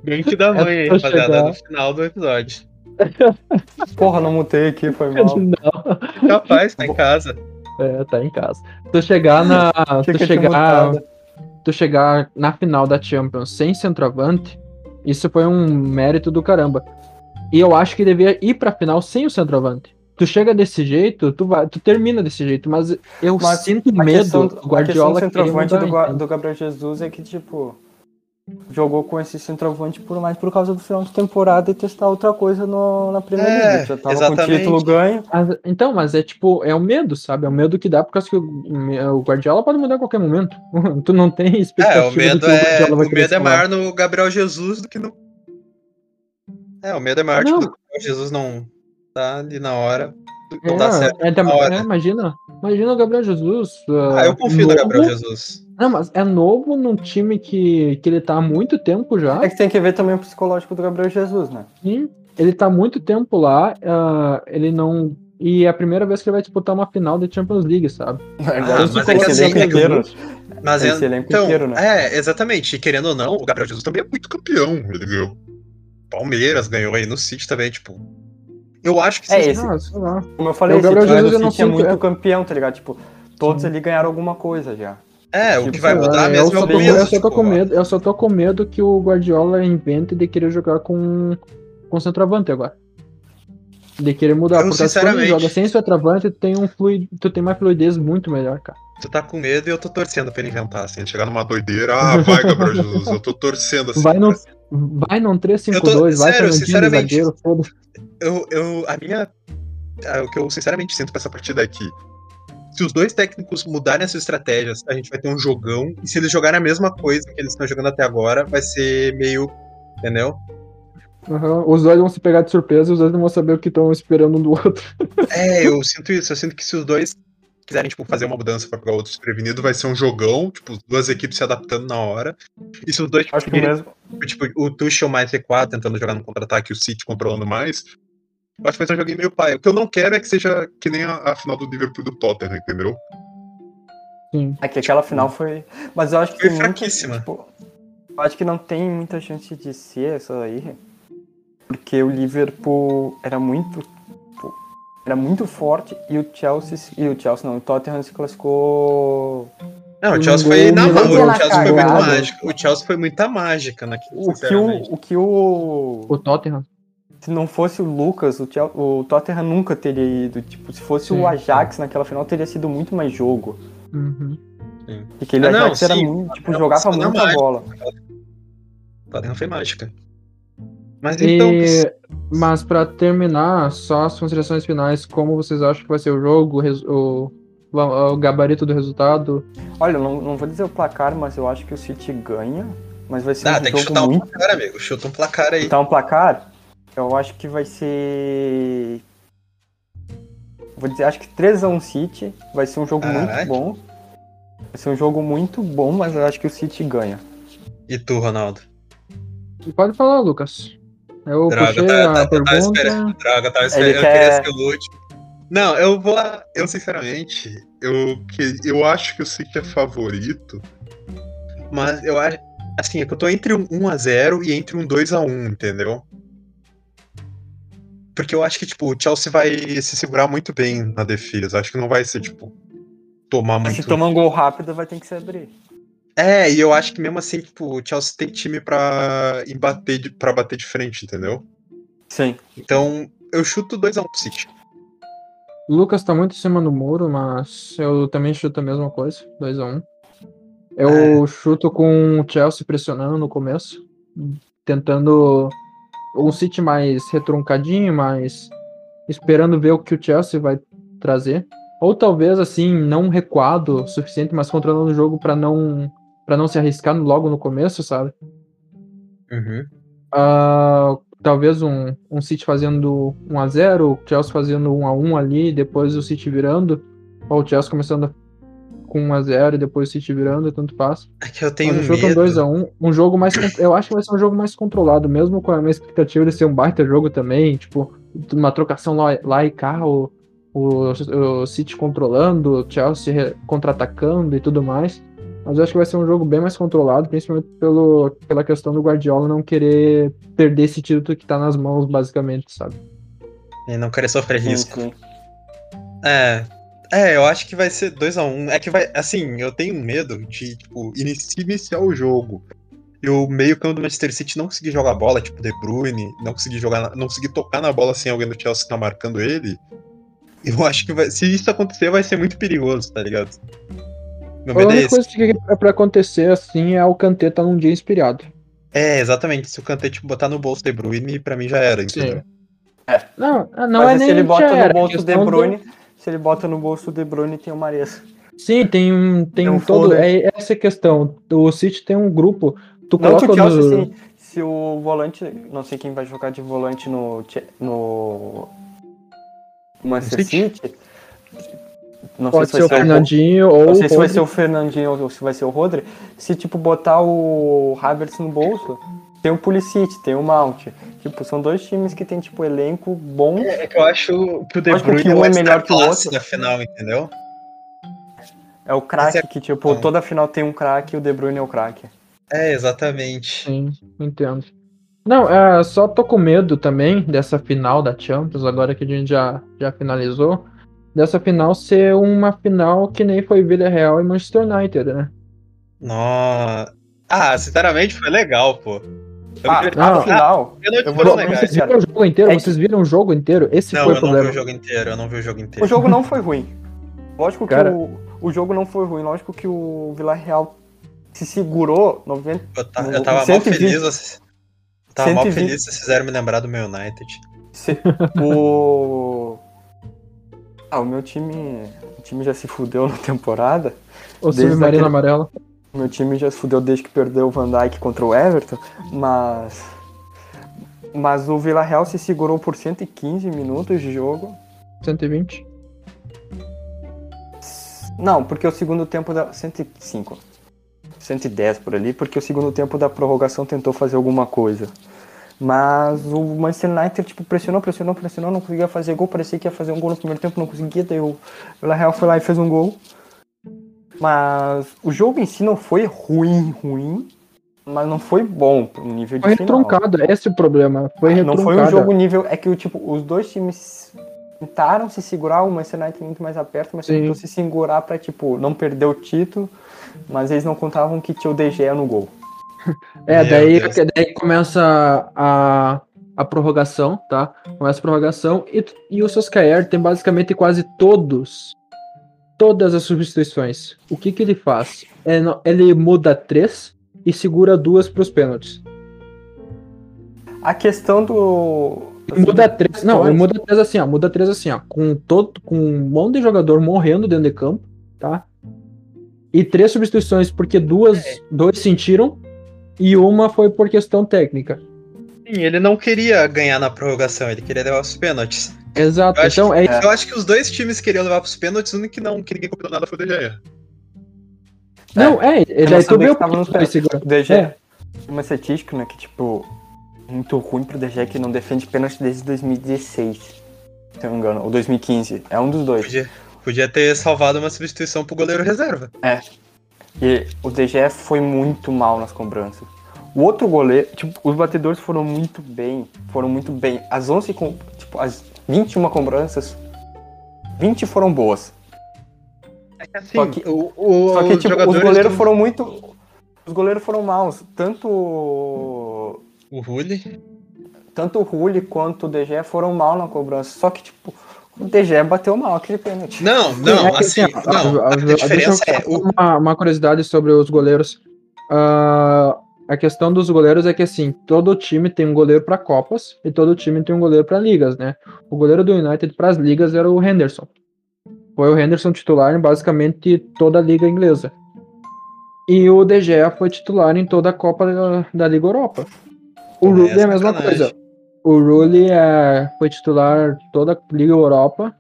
Mente da mãe, É pra rapaziada, chegar. no final do episódio. Porra, não mutei aqui, foi mal. Não, Capaz, tá em casa. é, tá em casa. Tu chegar na. Tu chegar. tu chegar na final da Champions sem centroavante, isso foi um mérito do caramba. E eu acho que devia ir pra final sem o centroavante. Tu chega desse jeito, tu vai, tu termina desse jeito, mas eu Mas sinto A medo do a questão Guardiola do centroavante do, do Gabriel Jesus é que, tipo, jogou com esse centroavante por mais por causa do final de temporada e testar outra coisa no, na Primeira É, Liga. Já tava com o exatamente. título ganho. Então, mas é tipo, é o medo, sabe? É o medo que dá por causa que o, o Guardiola pode mudar a qualquer momento. tu não tem expectativa É, o do medo que o é, Guardiola vai o querer medo é maior no Gabriel Jesus do que no. É, o medo é maior Não. tipo, Gabriel Jesus não tá ali na hora. Não É, dá certo. é, é, imagina, imagina o Gabriel Jesus. Ah, eu confio no novo, Gabriel Jesus. Não, mas é novo num time que, que ele tá há muito tempo já. É que tem que ver também o psicológico do Gabriel Jesus, né? Sim, ele tá há muito tempo lá. ah, ele não. E é a primeira vez que ele vai disputar uma final da Champions League, sabe? Agora mas esse é que assim, elenco é inteiro. Mas Esse é, então, inteiro, né? é, exatamente. E querendo ou não, o Gabriel Jesus também é muito campeão. Ele ganhou. Palmeiras ganhou aí no City também, tipo. Eu acho que É, sim. esse- Ah, sei lá. Como eu falei, O Gabriel esse Jesus eu do não City é muito é- campeão, tá ligado? Tipo, todos Sim. ali ganharam alguma coisa já. É, o que vai mudar eu mesmo é só o tô, peso. eu só tô tipo, com medo, eu só tô com medo que o Guardiola invente de querer jogar com com centroavante agora. De querer mudar, Eu, porque quando sinceramente- joga sem centroavante, tu tem um fluid, tu tem uma fluidez muito melhor, cara. Tu tá com medo e eu tô torcendo pra ele inventar, assim. Chegar numa doideira, ah, vai, Gabriel Jesus. Eu tô torcendo assim. Vai no- pra- Vai num Eu 3-5-2, tô- vai sério, sinceramente. zagueiro, foda Eu, eu, a minha ah, o que eu sinceramente sinto pra essa partida é que se os dois técnicos mudarem as suas estratégias, a gente vai ter um jogão. E se eles jogarem a mesma coisa que eles estão jogando até agora, vai ser meio. Entendeu? Aham, Os dois vão se pegar de surpresa e os dois não vão saber o que estão esperando um do outro. É, eu sinto isso. Eu sinto que se os dois quiserem, tipo, fazer uma mudança pra pegar o outro desprevenido, vai ser um jogão, tipo, duas equipes se adaptando na hora. E se os dois, tipo, Acho que querem- mesmo. tipo, o Tuchel mais recuado, tentando jogar no contra-ataque e o City controlando mais, eu acho que vai ser um joguinho meio pai. O que eu não quero é que seja que nem a, a final do Liverpool e do Tottenham, entendeu? Sim. É que aquela final foi. Mas eu acho que Foi tem muita- fraquíssima. tipo, eu acho que não tem muita chance de ser essa aí. Porque o Liverpool era muito. tipo, Era muito forte e o Chelsea. E o Chelsea não, o Tottenham se classificou. Não, o Chelsea foi na gol O Chelsea foi muito mágico. O Chelsea foi muita mágica naquilo, O que sinceramente. o, o que o. O Tottenham. Se não fosse o Lucas, o, o Tottenham nunca teria ido. Tipo, se fosse Sim. o Ajax naquela final, teria sido muito mais jogo. Uhum. E aquele Ah, não, Ajax era sim. muito. Tipo, jogava muita mágica. bola. O Tottenham foi mágica. Mas então. E, mas pra terminar, só as considerações finais, como vocês acham que vai ser o jogo, o, o, gabarito do resultado? Olha, eu não, não vou dizer o placar, mas eu acho que o City ganha. Mas vai ser Ah, um tem que chutar um muito. placar, amigo. Chuta um placar aí. Chutar um placar? Eu acho que vai ser. Vou dizer, acho que 3x1 City. Vai ser um jogo Caralho. muito bom. Vai ser um jogo muito bom, mas eu acho que o City ganha. E tu, Ronaldo? Pode falar, Lucas. Eu Droga, tá- a tá- tá- tava esperando. pergunta. Droga, eu tava Ele esperando. Eu quer- queria ser o último. Não, eu vou. Eu, sinceramente, eu, que, eu acho que o City é favorito. Mas eu acho. Assim, é que eu tô entre um 1x0 e entre um 2x1, entendeu? Porque eu acho que, tipo, o Chelsea vai se segurar muito bem na defesa. Acho que não vai ser, tipo, tomar Mas muito. se tomar um gol rápido, vai ter que se abrir. É, e eu acho que mesmo assim, tipo, o Chelsea tem time pra, embater de, pra bater de frente, entendeu? Sim. Então, eu chuto 2x1 pro City. O Lucas tá muito em cima do muro, mas eu também chuto a mesma coisa, 2x1. Eu chuto com o Chelsea pressionando no começo, tentando um City mais retruncadinho, mais esperando ver o que o Chelsea vai trazer. Ou talvez assim, não recuado o suficiente, mas controlando o jogo pra não para não se arriscar logo no começo, sabe? Uhum. Ah, talvez um, um City fazendo 1x0, o Chelsea fazendo 1x1 ali, depois o City virando, ou o Chelsea começando com 1x0 e depois o City virando, tanto faz. É que eu tenho Mas eu chuto medo. um 2x1, um jogo mais. Eu acho que vai ser um jogo mais controlado, mesmo com a minha expectativa de ser um baita jogo também, tipo, uma trocação lá, lá e cá, o, o, o City controlando, o Chelsea contra-atacando e tudo mais. Mas eu acho que vai ser um jogo bem mais controlado, principalmente pelo, pela questão do Guardiola não querer perder esse título que tá nas mãos, basicamente, sabe? E não querer sofrer Sim, risco. sim. É. É, eu acho que vai ser 2x1. É que vai. Assim, eu tenho medo de, tipo, inici- iniciar o jogo. E o meio campo do Manchester City não conseguir jogar bola, tipo De Bruyne, não conseguir jogar, na- não conseguir tocar na bola sem alguém do Chelsea tá marcando ele. Eu acho que vai, se isso acontecer, vai ser muito perigoso, tá ligado? Meu A é única coisa que é pra acontecer assim é o Kanté tá num dia inspirado. É, exatamente. Se o Kanté, tipo, botar no bolso De Bruyne, pra mim já era, entendeu? Não, não Mas é nem se ele bota no bolso De questão do- Bruyne, se ele bota no bolso o De Bruyne, tem o Mares. Sim, tem um, tem um todo. É essa a questão. O City tem um grupo. Tu Não que coloca o Chelsea, no. assim, se o volante, não sei quem vai jogar de volante no, no Manchester City? City. Não Pode sei ser o se vai ser o Fernandinho ou. Não sei se vai ser o Fernandinho ou se vai ser o Rodri. Se, tipo, botar o Havertz no bolso, tem o Pulisic, tem o Mount. Tipo, são dois times que tem, tipo, elenco bom. É que eu acho que o De Acho que Bruyne um é, é o melhor que o outro. da final, entendeu? É o craque é- que, tipo, Ah. toda final tem um craque e o De Bruyne é o craque. É, exatamente. Sim, entendo. Não, é, só tô com medo também dessa final da Champions, agora que a gente já, já finalizou. Dessa final ser uma final que nem foi Villarreal e Manchester United, né? Nossa. Ah, sinceramente foi legal, pô. Eu Ah, me- não. a final, eu não vou- não Vocês viram o jogo inteiro? É Vocês viram o jogo inteiro? Esse Não, foi o eu não vi problema. o jogo inteiro, eu não vi o jogo inteiro. o jogo não foi ruim. Lógico que Cara. o, o jogo não foi ruim. Lógico que o Villarreal se segurou 90, Eu, o- eu tava mal 120 feliz. vocês- Eu tava mal 120 feliz se vocês fizeram me lembrar do meu United. Se- o Ah, o meu time. O time já se fudeu na temporada. O submarino aquele- amarelo. Meu time já se fudeu desde que perdeu o Van Dijk contra o Everton, mas. Mas o Vila Real se segurou por 115 minutos de jogo. 120. Não, porque o segundo tempo da. 105. 110 por ali, porque o segundo tempo da prorrogação tentou fazer alguma coisa. Mas o Manchester United, tipo, pressionou, pressionou, pressionou, não conseguia fazer gol, parecia que ia fazer um gol no primeiro tempo, não conseguia, daí o Vila Real foi lá e fez um gol. Mas o jogo em si não foi ruim, ruim, mas não foi bom pro nível de Foi final. retroncado, esse é o problema. Foi Não retroncado. foi um jogo nível. É que o tipo, os dois times tentaram se segurar, o Manchester United muito mais aperto, mas tentou se segurar pra, tipo, não perder o título, mas eles não contavam que tinha o De Gea no gol. É, daí, daí começa a, a prorrogação, tá? Começa a prorrogação e, e o Soscaer tem basicamente quase todos, todas as substituições. O que que ele faz? É, ele muda três e segura duas para os pênaltis. A questão do. Muda três, não, ele muda três assim, ó, muda três assim, ó, com todo, com um monte de jogador morrendo dentro de campo, tá? E três substituições porque duas, dois sentiram e uma foi por questão técnica. Sim, ele não queria ganhar na prorrogação, ele queria levar os pênaltis. Exato. Eu acho Então é É. Eu acho que os dois times queriam levar pros pênaltis, o único que não, que ninguém combinou nada foi o De Gea. Não, é, tu foi pé. segura. O De Gea. É. Uma estatística, né, que, tipo, muito ruim pro De Gea que não defende pênalti desde 2016, se eu não me engano, ou 2015. É um dos dois. Podia, podia ter salvado uma substituição pro goleiro reserva. E o De Gea foi muito mal nas cobranças. O outro goleiro, tipo, os batedores foram muito bem, foram muito bem. As 11, com, tipo, as 21 cobranças, 20 foram boas. Assim, Só que- o, o, Só que, tipo, os goleiros do- foram muito... Os goleiros foram maus. Tanto, o- O Rulli. tanto o Rulli quanto o Gea foram mal na cobrança. Só que, tipo, o Gea bateu mal aquele pênalti. Não, não, É que, assim, ó, não. a- A a- diferença deixa é. uma, uma curiosidade sobre os goleiros. Ah, a questão dos goleiros é que assim, todo time tem um goleiro para Copas e todo time tem um goleiro para ligas, né? O goleiro do United para as ligas era o Henderson. Foi o Henderson titular em basicamente toda a liga inglesa. E o De Gea foi titular em toda a Copa da, da Liga Europa. O Pô, Rulli é é a mesma sacanagem. coisa. O Rulli é, foi titular em toda a Liga Europa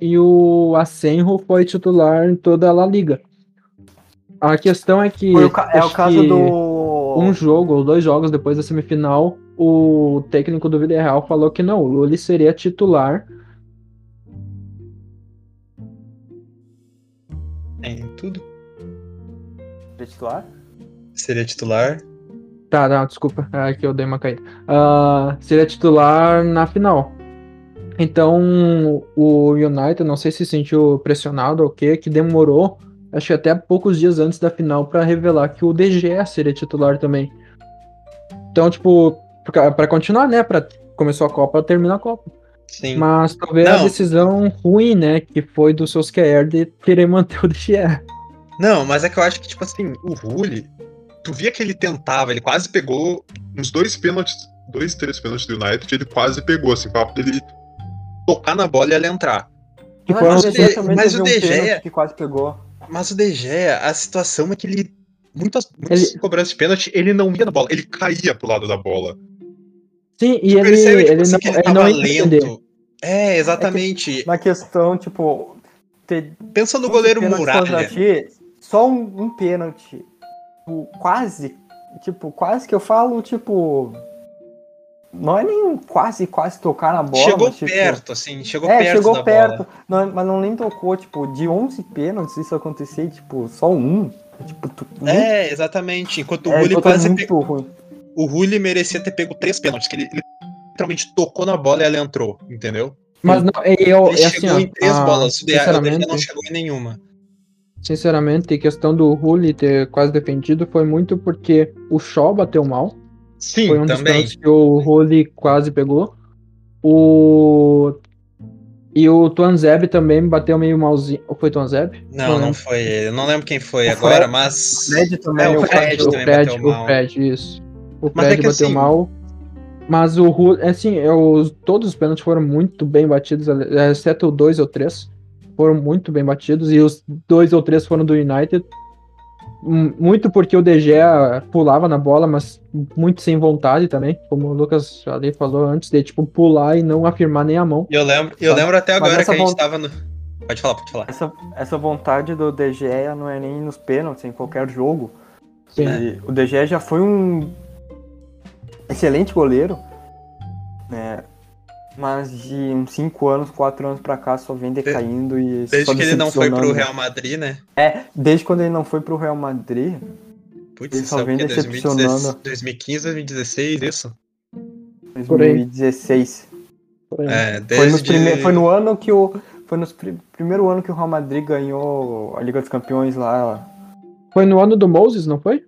e o Asenjo foi titular em toda a La Liga. A questão é que Foi o é o caso que do... um jogo ou dois jogos depois da semifinal, o técnico do Villarreal falou que não, o Rulli seria titular. em tudo. Titular? Seria titular. Tá, não, desculpa, é que eu dei uma caída. Ah, seria titular na final. Então, o United, não sei se sentiu pressionado ou o que, que demorou, acho que até poucos dias antes da final, pra revelar que o Gea seria titular também. Então, tipo, pra pra continuar, né? Pra começou a Copa, termina a Copa. Sim. Mas talvez a Não. decisão ruim, né? Que foi do Solskjaer de querer manter o De Gea. Não, mas é que eu acho que, tipo assim, o Rulli, tu via que ele tentava, ele quase pegou uns dois pênaltis, dois, três pênaltis do United, ele quase pegou, assim, papo dele tocar na bola e ela entrar. Que Mas foram o os De De- Gea também mas o um De Gea- pênalti que quase pegou. Mas o De Gea, a situação é que ele. Muitas, muitas Ele- cobranças de pênalti, ele não ia na bola, ele caía pro lado da bola. Sim, e Tu ele, percebe, tipo ele, assim, não, que ele ele tava lento. É, exatamente. Na questão, tipo, ter Pensa no goleiro Muralha. ti, só um, um pênalti. tipo, Quase, tipo, quase que eu falo, tipo. Não é nem quase, quase tocar na bola. Chegou mas, tipo, perto, assim, chegou É, perto chegou da perto, bola. não, mas não nem tocou, tipo, de 11 pênaltis isso acontecer, tipo, só um. Tipo, tu, É, exatamente. Enquanto o é, Rulli então quase muito pegou. ruim. O Rulli merecia ter pego três pênaltis, que ele ele literalmente tocou na bola e ela entrou, entendeu? Mas não, é, eu, Ele é assim, chegou ó, em três ah, bolas, o o não chegou em nenhuma. sinceramente, a questão do Rulli ter quase defendido foi muito porque o Shaw bateu mal. Sim, foi um também. que o Rulli quase pegou. O e o Tuanzeb também bateu meio malzinho. Ou foi Tuanzeb? Não, não lembro. foi ele. Eu não lembro quem foi O agora, Fred- mas. Fred também, É, o o Fred Fred, o também Fred, bateu mal. o Fred, isso. O Mas é Fred que bateu assim- mal. Mas o Rulli, assim, eu, todos os pênaltis foram muito bem batidos, exceto o 2 ou 3. foram muito bem batidos e os dois ou três foram do United. Hum, Muito porque o De Gea pulava na bola, mas muito sem vontade também, como o Lucas ali falou antes, de tipo pular e não afirmar nem a mão. Eu lembro, eu Mas- lembro até agora que a gente tava no. Pode falar, pode falar. Essa, essa vontade do De Gea não é nem nos pênaltis, em qualquer jogo. Sim. E o De Gea já foi um excelente goleiro, né? Mas de uns 5 anos, 4 anos pra cá só vem decaindo e Desde só que ele não foi pro. Real Madrid, né? É, desde quando ele não foi pro Real Madrid, Putz, Ele só o vem quê? decepcionando. 2015, 2016, isso? Por aí. 2016. Por aí. É, Foi, nos desde... prime... foi no ano que o. Foi no primeiro ano que o Real Madrid ganhou a Liga dos Campeões lá. Foi no ano do Moses, não foi?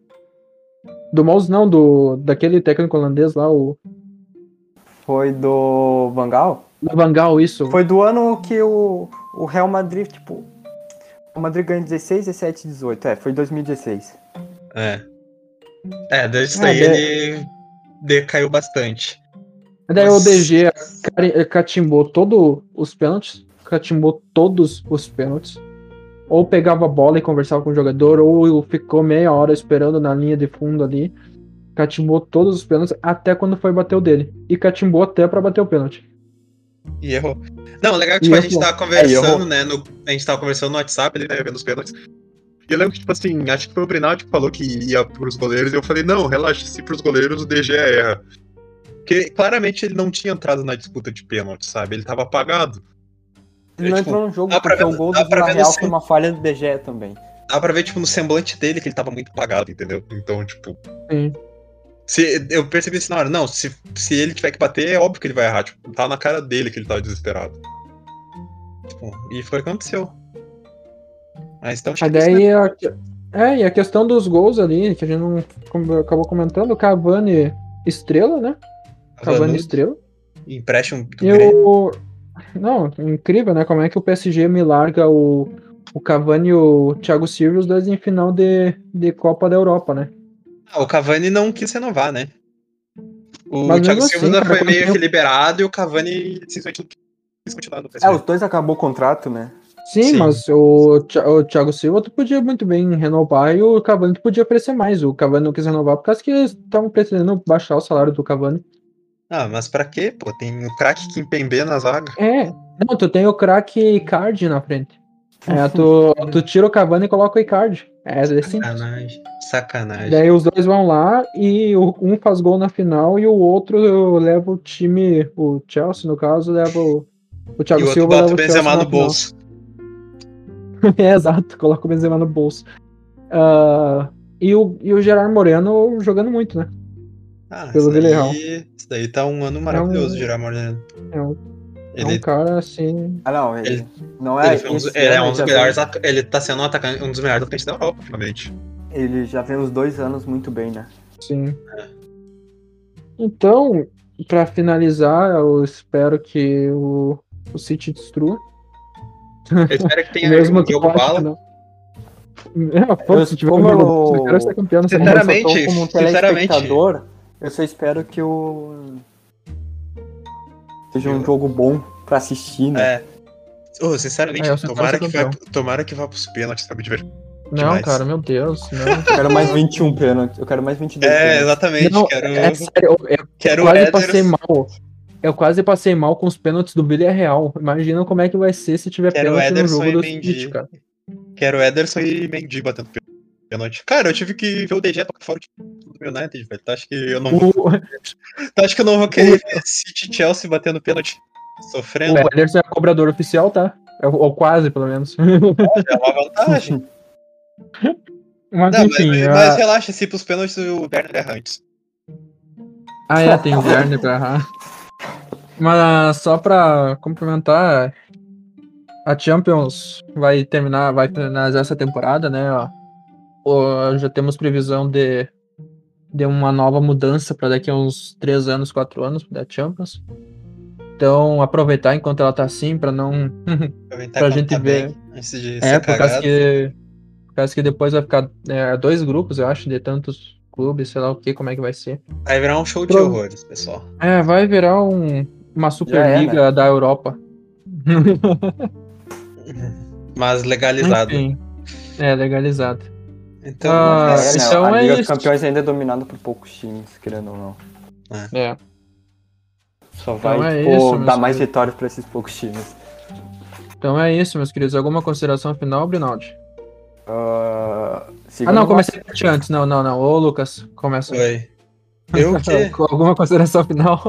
Do Moses não, do daquele técnico holandês lá, o Foi do Vangal? do Van Gaal, isso. Foi do ano que o, o Real Madrid, tipo. O Real Madrid ganhou 16, 17, 18. É, foi 2016. É. É, desde isso É, aí de- ele decaiu bastante. Daí Mas- o DG catimbou todos os pênaltis, catimbou todos os pênaltis. Ou pegava a bola e conversava com o jogador, ou ficou meia hora esperando na linha de fundo ali. Catimbou todos os pênaltis até quando foi bater o dele. E catimbou até pra bater o pênalti. E errou. Não, legal que E tipo, a gente tava É, conversando, errou. né? no- a gente tava conversando no WhatsApp, ali, né, vendo os pênaltis. E eu lembro que, tipo assim, acho que foi o Brinaldi que falou que ia pros goleiros, e eu falei, não, relaxa, se pros goleiros o DG erra. Porque claramente ele não tinha entrado na disputa de pênalti, sabe? Ele tava apagado. Ele não tipo, entrou no jogo porque ver- o gol do pra Vila ver no Real sim- foi uma falha do DG também. Dá pra ver, tipo, no semblante dele que ele tava muito apagado, entendeu? Então, tipo. Sim. Se, eu percebi isso na hora, não, se, se ele tiver que bater, é óbvio que ele vai errar. Tipo, tá na cara dele que ele tava desesperado. Tipo, e foi o que aconteceu. Mas então isso, né? daí a, é, e a questão dos gols ali, que a gente não acabou comentando, o Cavani estrela, né? Cavani estrela. Empréstimo do E o. Não, incrível, né? Como é que o PSG me larga o, o Cavani e o Thiago Silva, os dois em final de, de Copa da Europa, né? Ah, o Cavani não quis renovar, né? O Mas Thiago Silva assim, cara, foi meio que liberado e o Cavani simplesmente não quis continuar no É, os dois acabou o contrato, né? Sim, Sim. mas o, o Thiago Silva tu podia muito bem renovar e o Cavani tu podia oferecer mais. O Cavani não quis renovar por causa que eles estavam pretendendo baixar o salário do Cavani. Ah, mas pra quê, pô? Tem o craque Kimpembe na zaga. É, não, tu tem o craque Card na frente. É, tu, tu tira o Cavani e coloca o Icardi. É assim. Sacanagem. Sacanagem. Daí os dois vão lá e o- um faz gol na final e o outro leva o time, o Chelsea no caso, leva o, o E Thiago o outro Silva bota o Benzema no bolso. é, exato, coloca o Benzema no bolso. Ah, e, o, e o Gerard Moreno jogando muito, né? Ah, Pelo isso daí, isso daí tá um ano maravilhoso, um- Gerard Moreno. É um, é Ele, um cara assim. Ah, não, ele, Ele- não é. ele, um dos- ele é um dos melhores. Ele tá sendo um, atacante, um dos melhores atacantes da Europa, ultimamente. Ele já vem uns dois anos muito bem, né? Sim. Então, pra finalizar, eu espero que o, o City destrua. Eu espero que tenha Mesmo um que jogo bala. não. É, pô, Eu- se tiver como um eu- eu quero ser campeão nessa Sinceramente, como um sinceramente. eu só espero que o. Seja um jogo bom pra assistir, né? É. Ô, sinceramente, É, tomara, que vai, tomara que vá pros pênaltis, sabe? De ver- Não, demais. cara, meu Deus. Não. Eu quero mais 21 pênaltis. Eu quero mais 22 É, pênaltis. exatamente. Não, quero é sério, eu, eu quero quase passei mal. Eu quase passei mal com os pênaltis do Villarreal. Imagina como é que vai ser se tiver Quero pênalti no Ederson jogo e do. City, cara. Quero Ederson e Mendy batendo pênalti. Cara, eu tive que ver o DG tocar fora do United, velho. Tu acha que eu não vou, tu acha que eu não vou querer ver City Chelsea batendo pênalti? Sofrendo? o Ederson é cobrador oficial, tá? É, ou quase, pelo menos. É uma vantagem. Mas Não, enfim. mas, a- mas relaxa, se pros pênaltis o Werner erra antes. Ah, é, tem o Werner pra errar. Mas só pra complementar, a Champions vai terminar, vai finalizar essa temporada, né? Ó, Já temos previsão de, de uma nova mudança para daqui a uns 3 anos, 4 anos da Champions. Então, aproveitar enquanto ela tá assim, pra não. Aproveitar Pra gente tá ver. Antes de É, por causa que. Por causa que depois vai ficar é, dois grupos, eu acho, de tantos clubes, sei lá o que, como é que vai ser. Vai virar um show de Pro- horrores, pessoal. É, vai virar um, uma é, Superliga da Europa. Mas legalizado. Enfim, é, legalizado. Então, Ah, É, né, então a é Liga isso. dos Campeões ainda é dominada por poucos times, querendo ou não. É. Só vai, Então é tipo, isso, dar mais queridos. vitórias pra esses poucos times. Então é isso, meus queridos. Alguma consideração final, Brinaldi? Ah, Ah, não, comecei por ti antes. Não, não, não. Ô, Lucas, começa. Oi. Eu o quê? Alguma consideração final?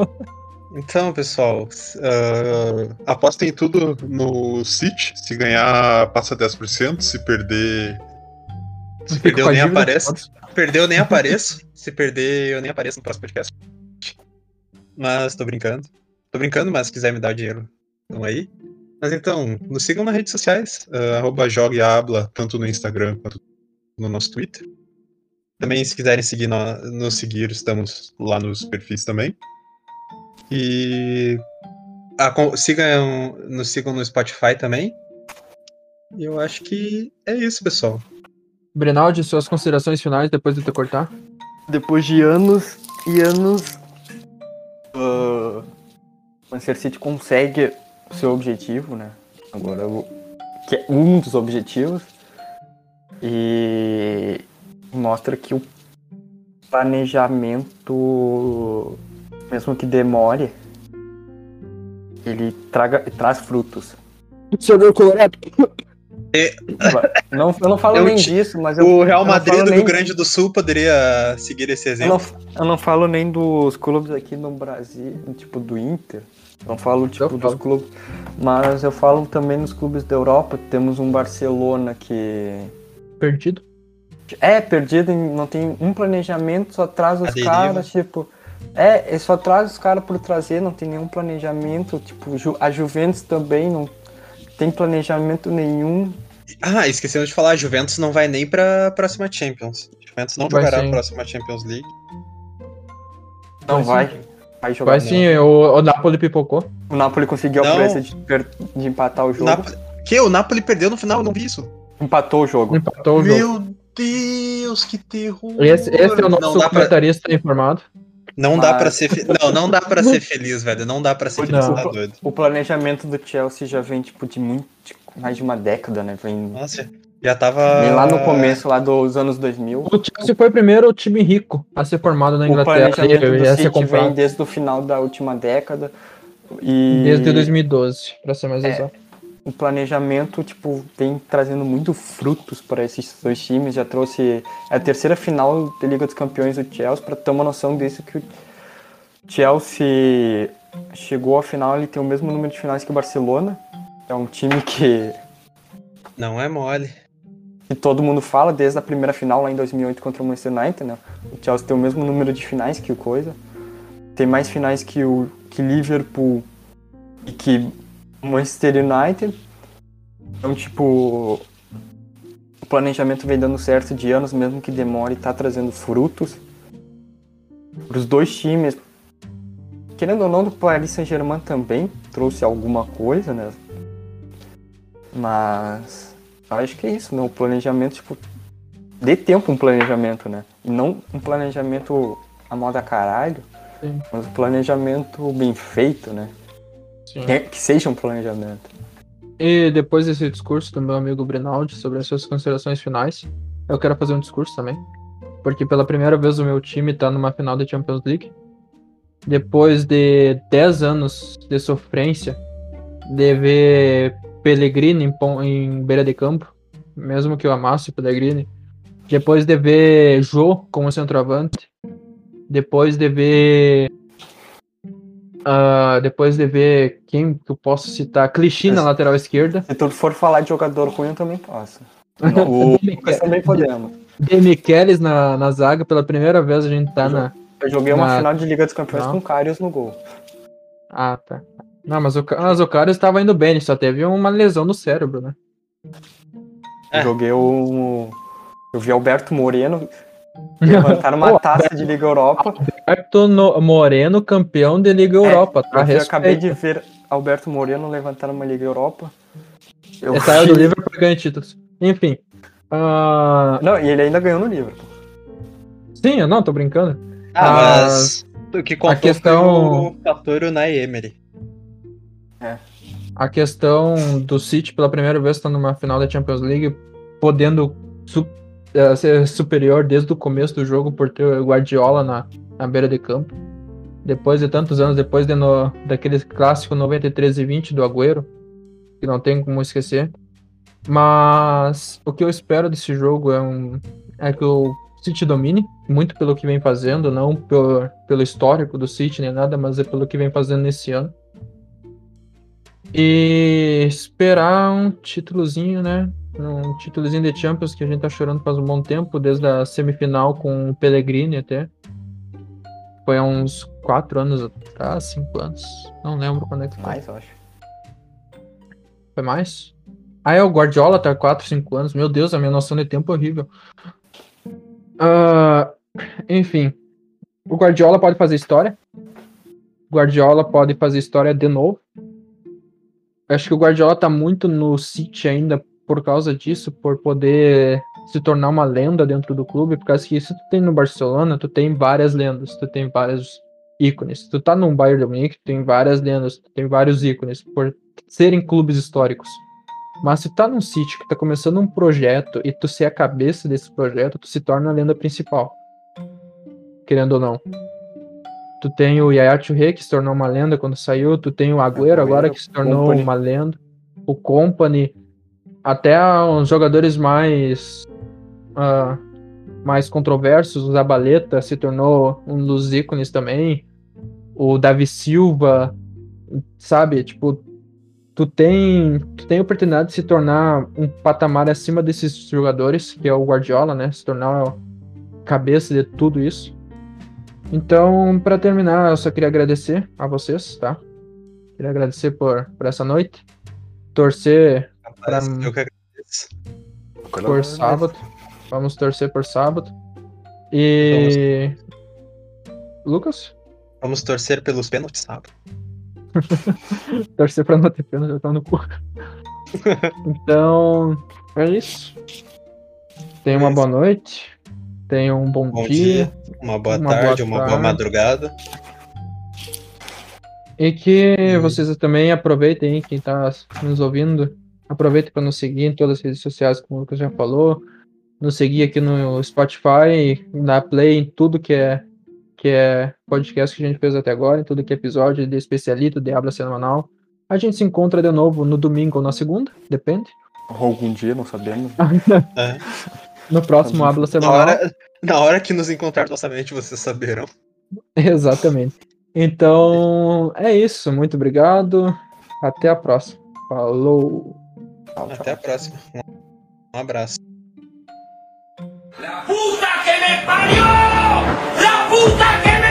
Então, pessoal, ah, apostem tudo no City. Se ganhar, passa 10%. Se perder. Se Fica perder, com eu a nem apareço. foda-se. Se perder, eu nem apareço. Se perder, eu nem apareço no próximo podcast. Mas tô brincando. Tô brincando, mas se quiser me dar o dinheiro, estão aí. Mas então, nos sigam nas redes sociais. ah, arroba Jogue Habla, tanto no Instagram quanto no nosso Twitter. Também, se quiserem seguir nó- nos seguir, estamos lá nos perfis também. E ah, sigam, nos sigam no Spotify também. E eu acho que é isso, pessoal. Brinaldi, suas considerações finais depois de te cortar? Depois de anos e anos, ah, o Manchester City consegue o seu objetivo, né? Agora, o- que é um dos objetivos. E mostra que o planejamento, mesmo que demore, ele traga, traz frutos. Senhor Colorado. Não, eu não falo Eu nem te- disso, mas eu, O Real eu Madrid do nem- Rio Grande do Sul poderia seguir esse Eu exemplo. não, eu não falo nem dos clubes aqui no Brasil, tipo do Inter. Eu não falo tipo Eu dos falo. clubes, mas eu falo também nos clubes da Europa. Temos um Barcelona que Perdido. é perdido, não tem um planejamento, só traz os caras, tipo, é, ele só traz os caras por trazer, não tem nenhum planejamento. Tipo, a Juventus também não tem planejamento nenhum. Ah, esquecemos de falar, a Juventus não vai nem pra próxima Champions. A Juventus não Vai jogará sim. a próxima Champions League. Não Vai vai. Vai jogar. Vai sim, o, o Napoli pipocou. O Napoli conseguiu a Não. proeza de, per- de empatar o O jogo. Napoli... Que? O Napoli perdeu no final? Eu não vi isso. Empatou o jogo. Empatou o jogo. Meu Deus, que terror. Esse, esse é o não nosso dá pra, comentarista informado. não dá Mas- pra ser fe... Não, não dá pra ser feliz, velho. Não dá pra ser Não. feliz, tá doido. O planejamento do Chelsea já vem, tipo, de muito, mais de uma década, né? Vem, Nossa, já tava. vem lá no começo, lá dos anos 2000. O Chelsea foi o primeiro time rico a ser formado na O Inglaterra planejamento e do City vem desde o final da última década. E desde 2012, pra ser mais É. exato. o planejamento, tipo, vem trazendo muito frutos para esses dois times. Já trouxe é a terceira final da Liga dos Campeões do Chelsea, para ter uma noção disso que o Chelsea chegou à final, ele tem o mesmo número de finais que o Barcelona. É um time que Não é mole. que todo mundo fala desde a primeira final lá em 2008 contra o Manchester United, né? O Chelsea tem o mesmo número de finais que o Coisa. Tem mais finais que o que Liverpool e que Manchester United. Então, tipo, o planejamento vem dando certo de anos, mesmo que demore, tá trazendo frutos. Para os dois times. Querendo ou não, do Paris Saint-Germain também trouxe alguma coisa, né? Mas acho que é isso, né? O planejamento, tipo, dê tempo um planejamento, né? E não um planejamento a moda caralho, Sim. mas um planejamento bem feito, né? Sim. Que, que seja um planejamento. E depois desse discurso do meu amigo Brinaldi sobre as suas considerações finais, eu quero fazer um discurso também. Porque pela primeira vez o meu time tá numa final da Champions League. Depois de 10 anos de sofrência, de ver Pellegrini em, em beira de campo, mesmo que eu amasse o Pellegrini. Depois de ver Jô como centroavante. Depois de ver ah, depois de ver quem que eu posso citar, Clichy na lateral esquerda, Se tu for falar de jogador ruim, eu também posso. O Lucas também podemos. De Michelis na, na zaga, pela primeira vez a gente tá na. Eu joguei uma Na- final de Liga dos Campeões Não. com o Karius no gol. Ah, tá. Não, mas o, mas o cara estava indo bem, ele só teve uma lesão no cérebro, né? É. Joguei o. Eu vi Alberto Moreno levantar uma Pô, taça de Liga Europa. Alberto No- Moreno, campeão de Liga Europa, tá? Eu acabei de ver Alberto Moreno levantar uma Liga Europa. Eu Ele saiu do Liverpool e ganhou títulos. Enfim. ah, Não, e ele ainda ganhou no Liverpool. sim, eu não, tô brincando. Ah, Ah, mas o que contou questão- foi o fator Unai Emery. A questão do City pela primeira vez estar numa final da Champions League, podendo su eh, ser superior desde o começo do jogo por ter o Guardiola na, na beira de campo. Depois de tantos anos, depois de no, daquele clássico 93 e 20 do Agüero, que não tem como esquecer. Mas o que eu espero desse jogo é, um, é que o City domine, muito pelo que vem fazendo, não pelo, pelo histórico do City nem nada, mas é pelo que vem fazendo nesse ano. E esperar um títulozinho, né? Um títulozinho de Champions que a gente tá chorando faz um bom tempo, desde a semifinal com o Pellegrini até. Foi há uns 4 anos atrás, 5 anos. Não lembro quando é que foi. Mais, eu acho. Foi mais? Ah, é o Guardiola, tá 4, 5 anos. Meu Deus, a minha noção de tempo é horrível. Ah, enfim. O Guardiola pode fazer história. O Guardiola pode fazer história de novo. Acho que o Guardiola tá muito no City ainda por causa disso, por poder se tornar uma lenda dentro do clube, por causa que se tu tem no Barcelona, tu tem várias lendas, tu tem vários ícones. Tu tá no Bayern de Munique, tu tem várias lendas, tu tem vários ícones, por serem clubes históricos. Mas se tá num City que tá começando um projeto e tu ser a cabeça desse projeto, tu se torna a lenda principal. Querendo ou não. Tu tem o Yaya Touré, que se tornou uma lenda quando saiu. Tu tem o Agüero agora, que se tornou Company. uma lenda. O Company. Até os jogadores mais... ah, mais controversos. O Zabaleta se tornou um dos ícones também. O Davi Silva. Sabe? Tipo, tu tem, tu tem a oportunidade de se tornar um patamar acima desses jogadores, que é o Guardiola, né? Se tornar a cabeça de tudo isso. Então, para terminar, eu só queria agradecer a vocês, tá? Queria agradecer por, por essa noite. Torcer Rapaz, Pra- eu que agradeço. por sábado. Vamos torcer por sábado. E. Lucas? Vamos torcer pelos pênaltis sábado. Torcer pra não ter pena, já tá no cu. então, é isso. Tenha uma É boa noite. Tenha um bom, Bom dia. dia, uma boa Uma boa tarde, uma boa madrugada. E que vocês também aproveitem aí, quem tá nos ouvindo. Aproveitem para nos seguir em todas as redes sociais, como o Lucas já falou. Nos seguir aqui no Spotify, na Play, em tudo que é, que é podcast que a gente fez até agora, em tudo que é episódio de especialito, de habla semanal. A gente se encontra de novo no domingo ou na segunda, depende. Ou algum dia, não sabemos. É. No próximo uhum. Abla Semanal. Na hora, na hora que nos encontrar nossamente, vocês saberão. Exatamente. Então, é isso. Muito obrigado. Até a próxima. Falou. Tchau, Até a próxima. Um abraço. La puta que me! La puta que me.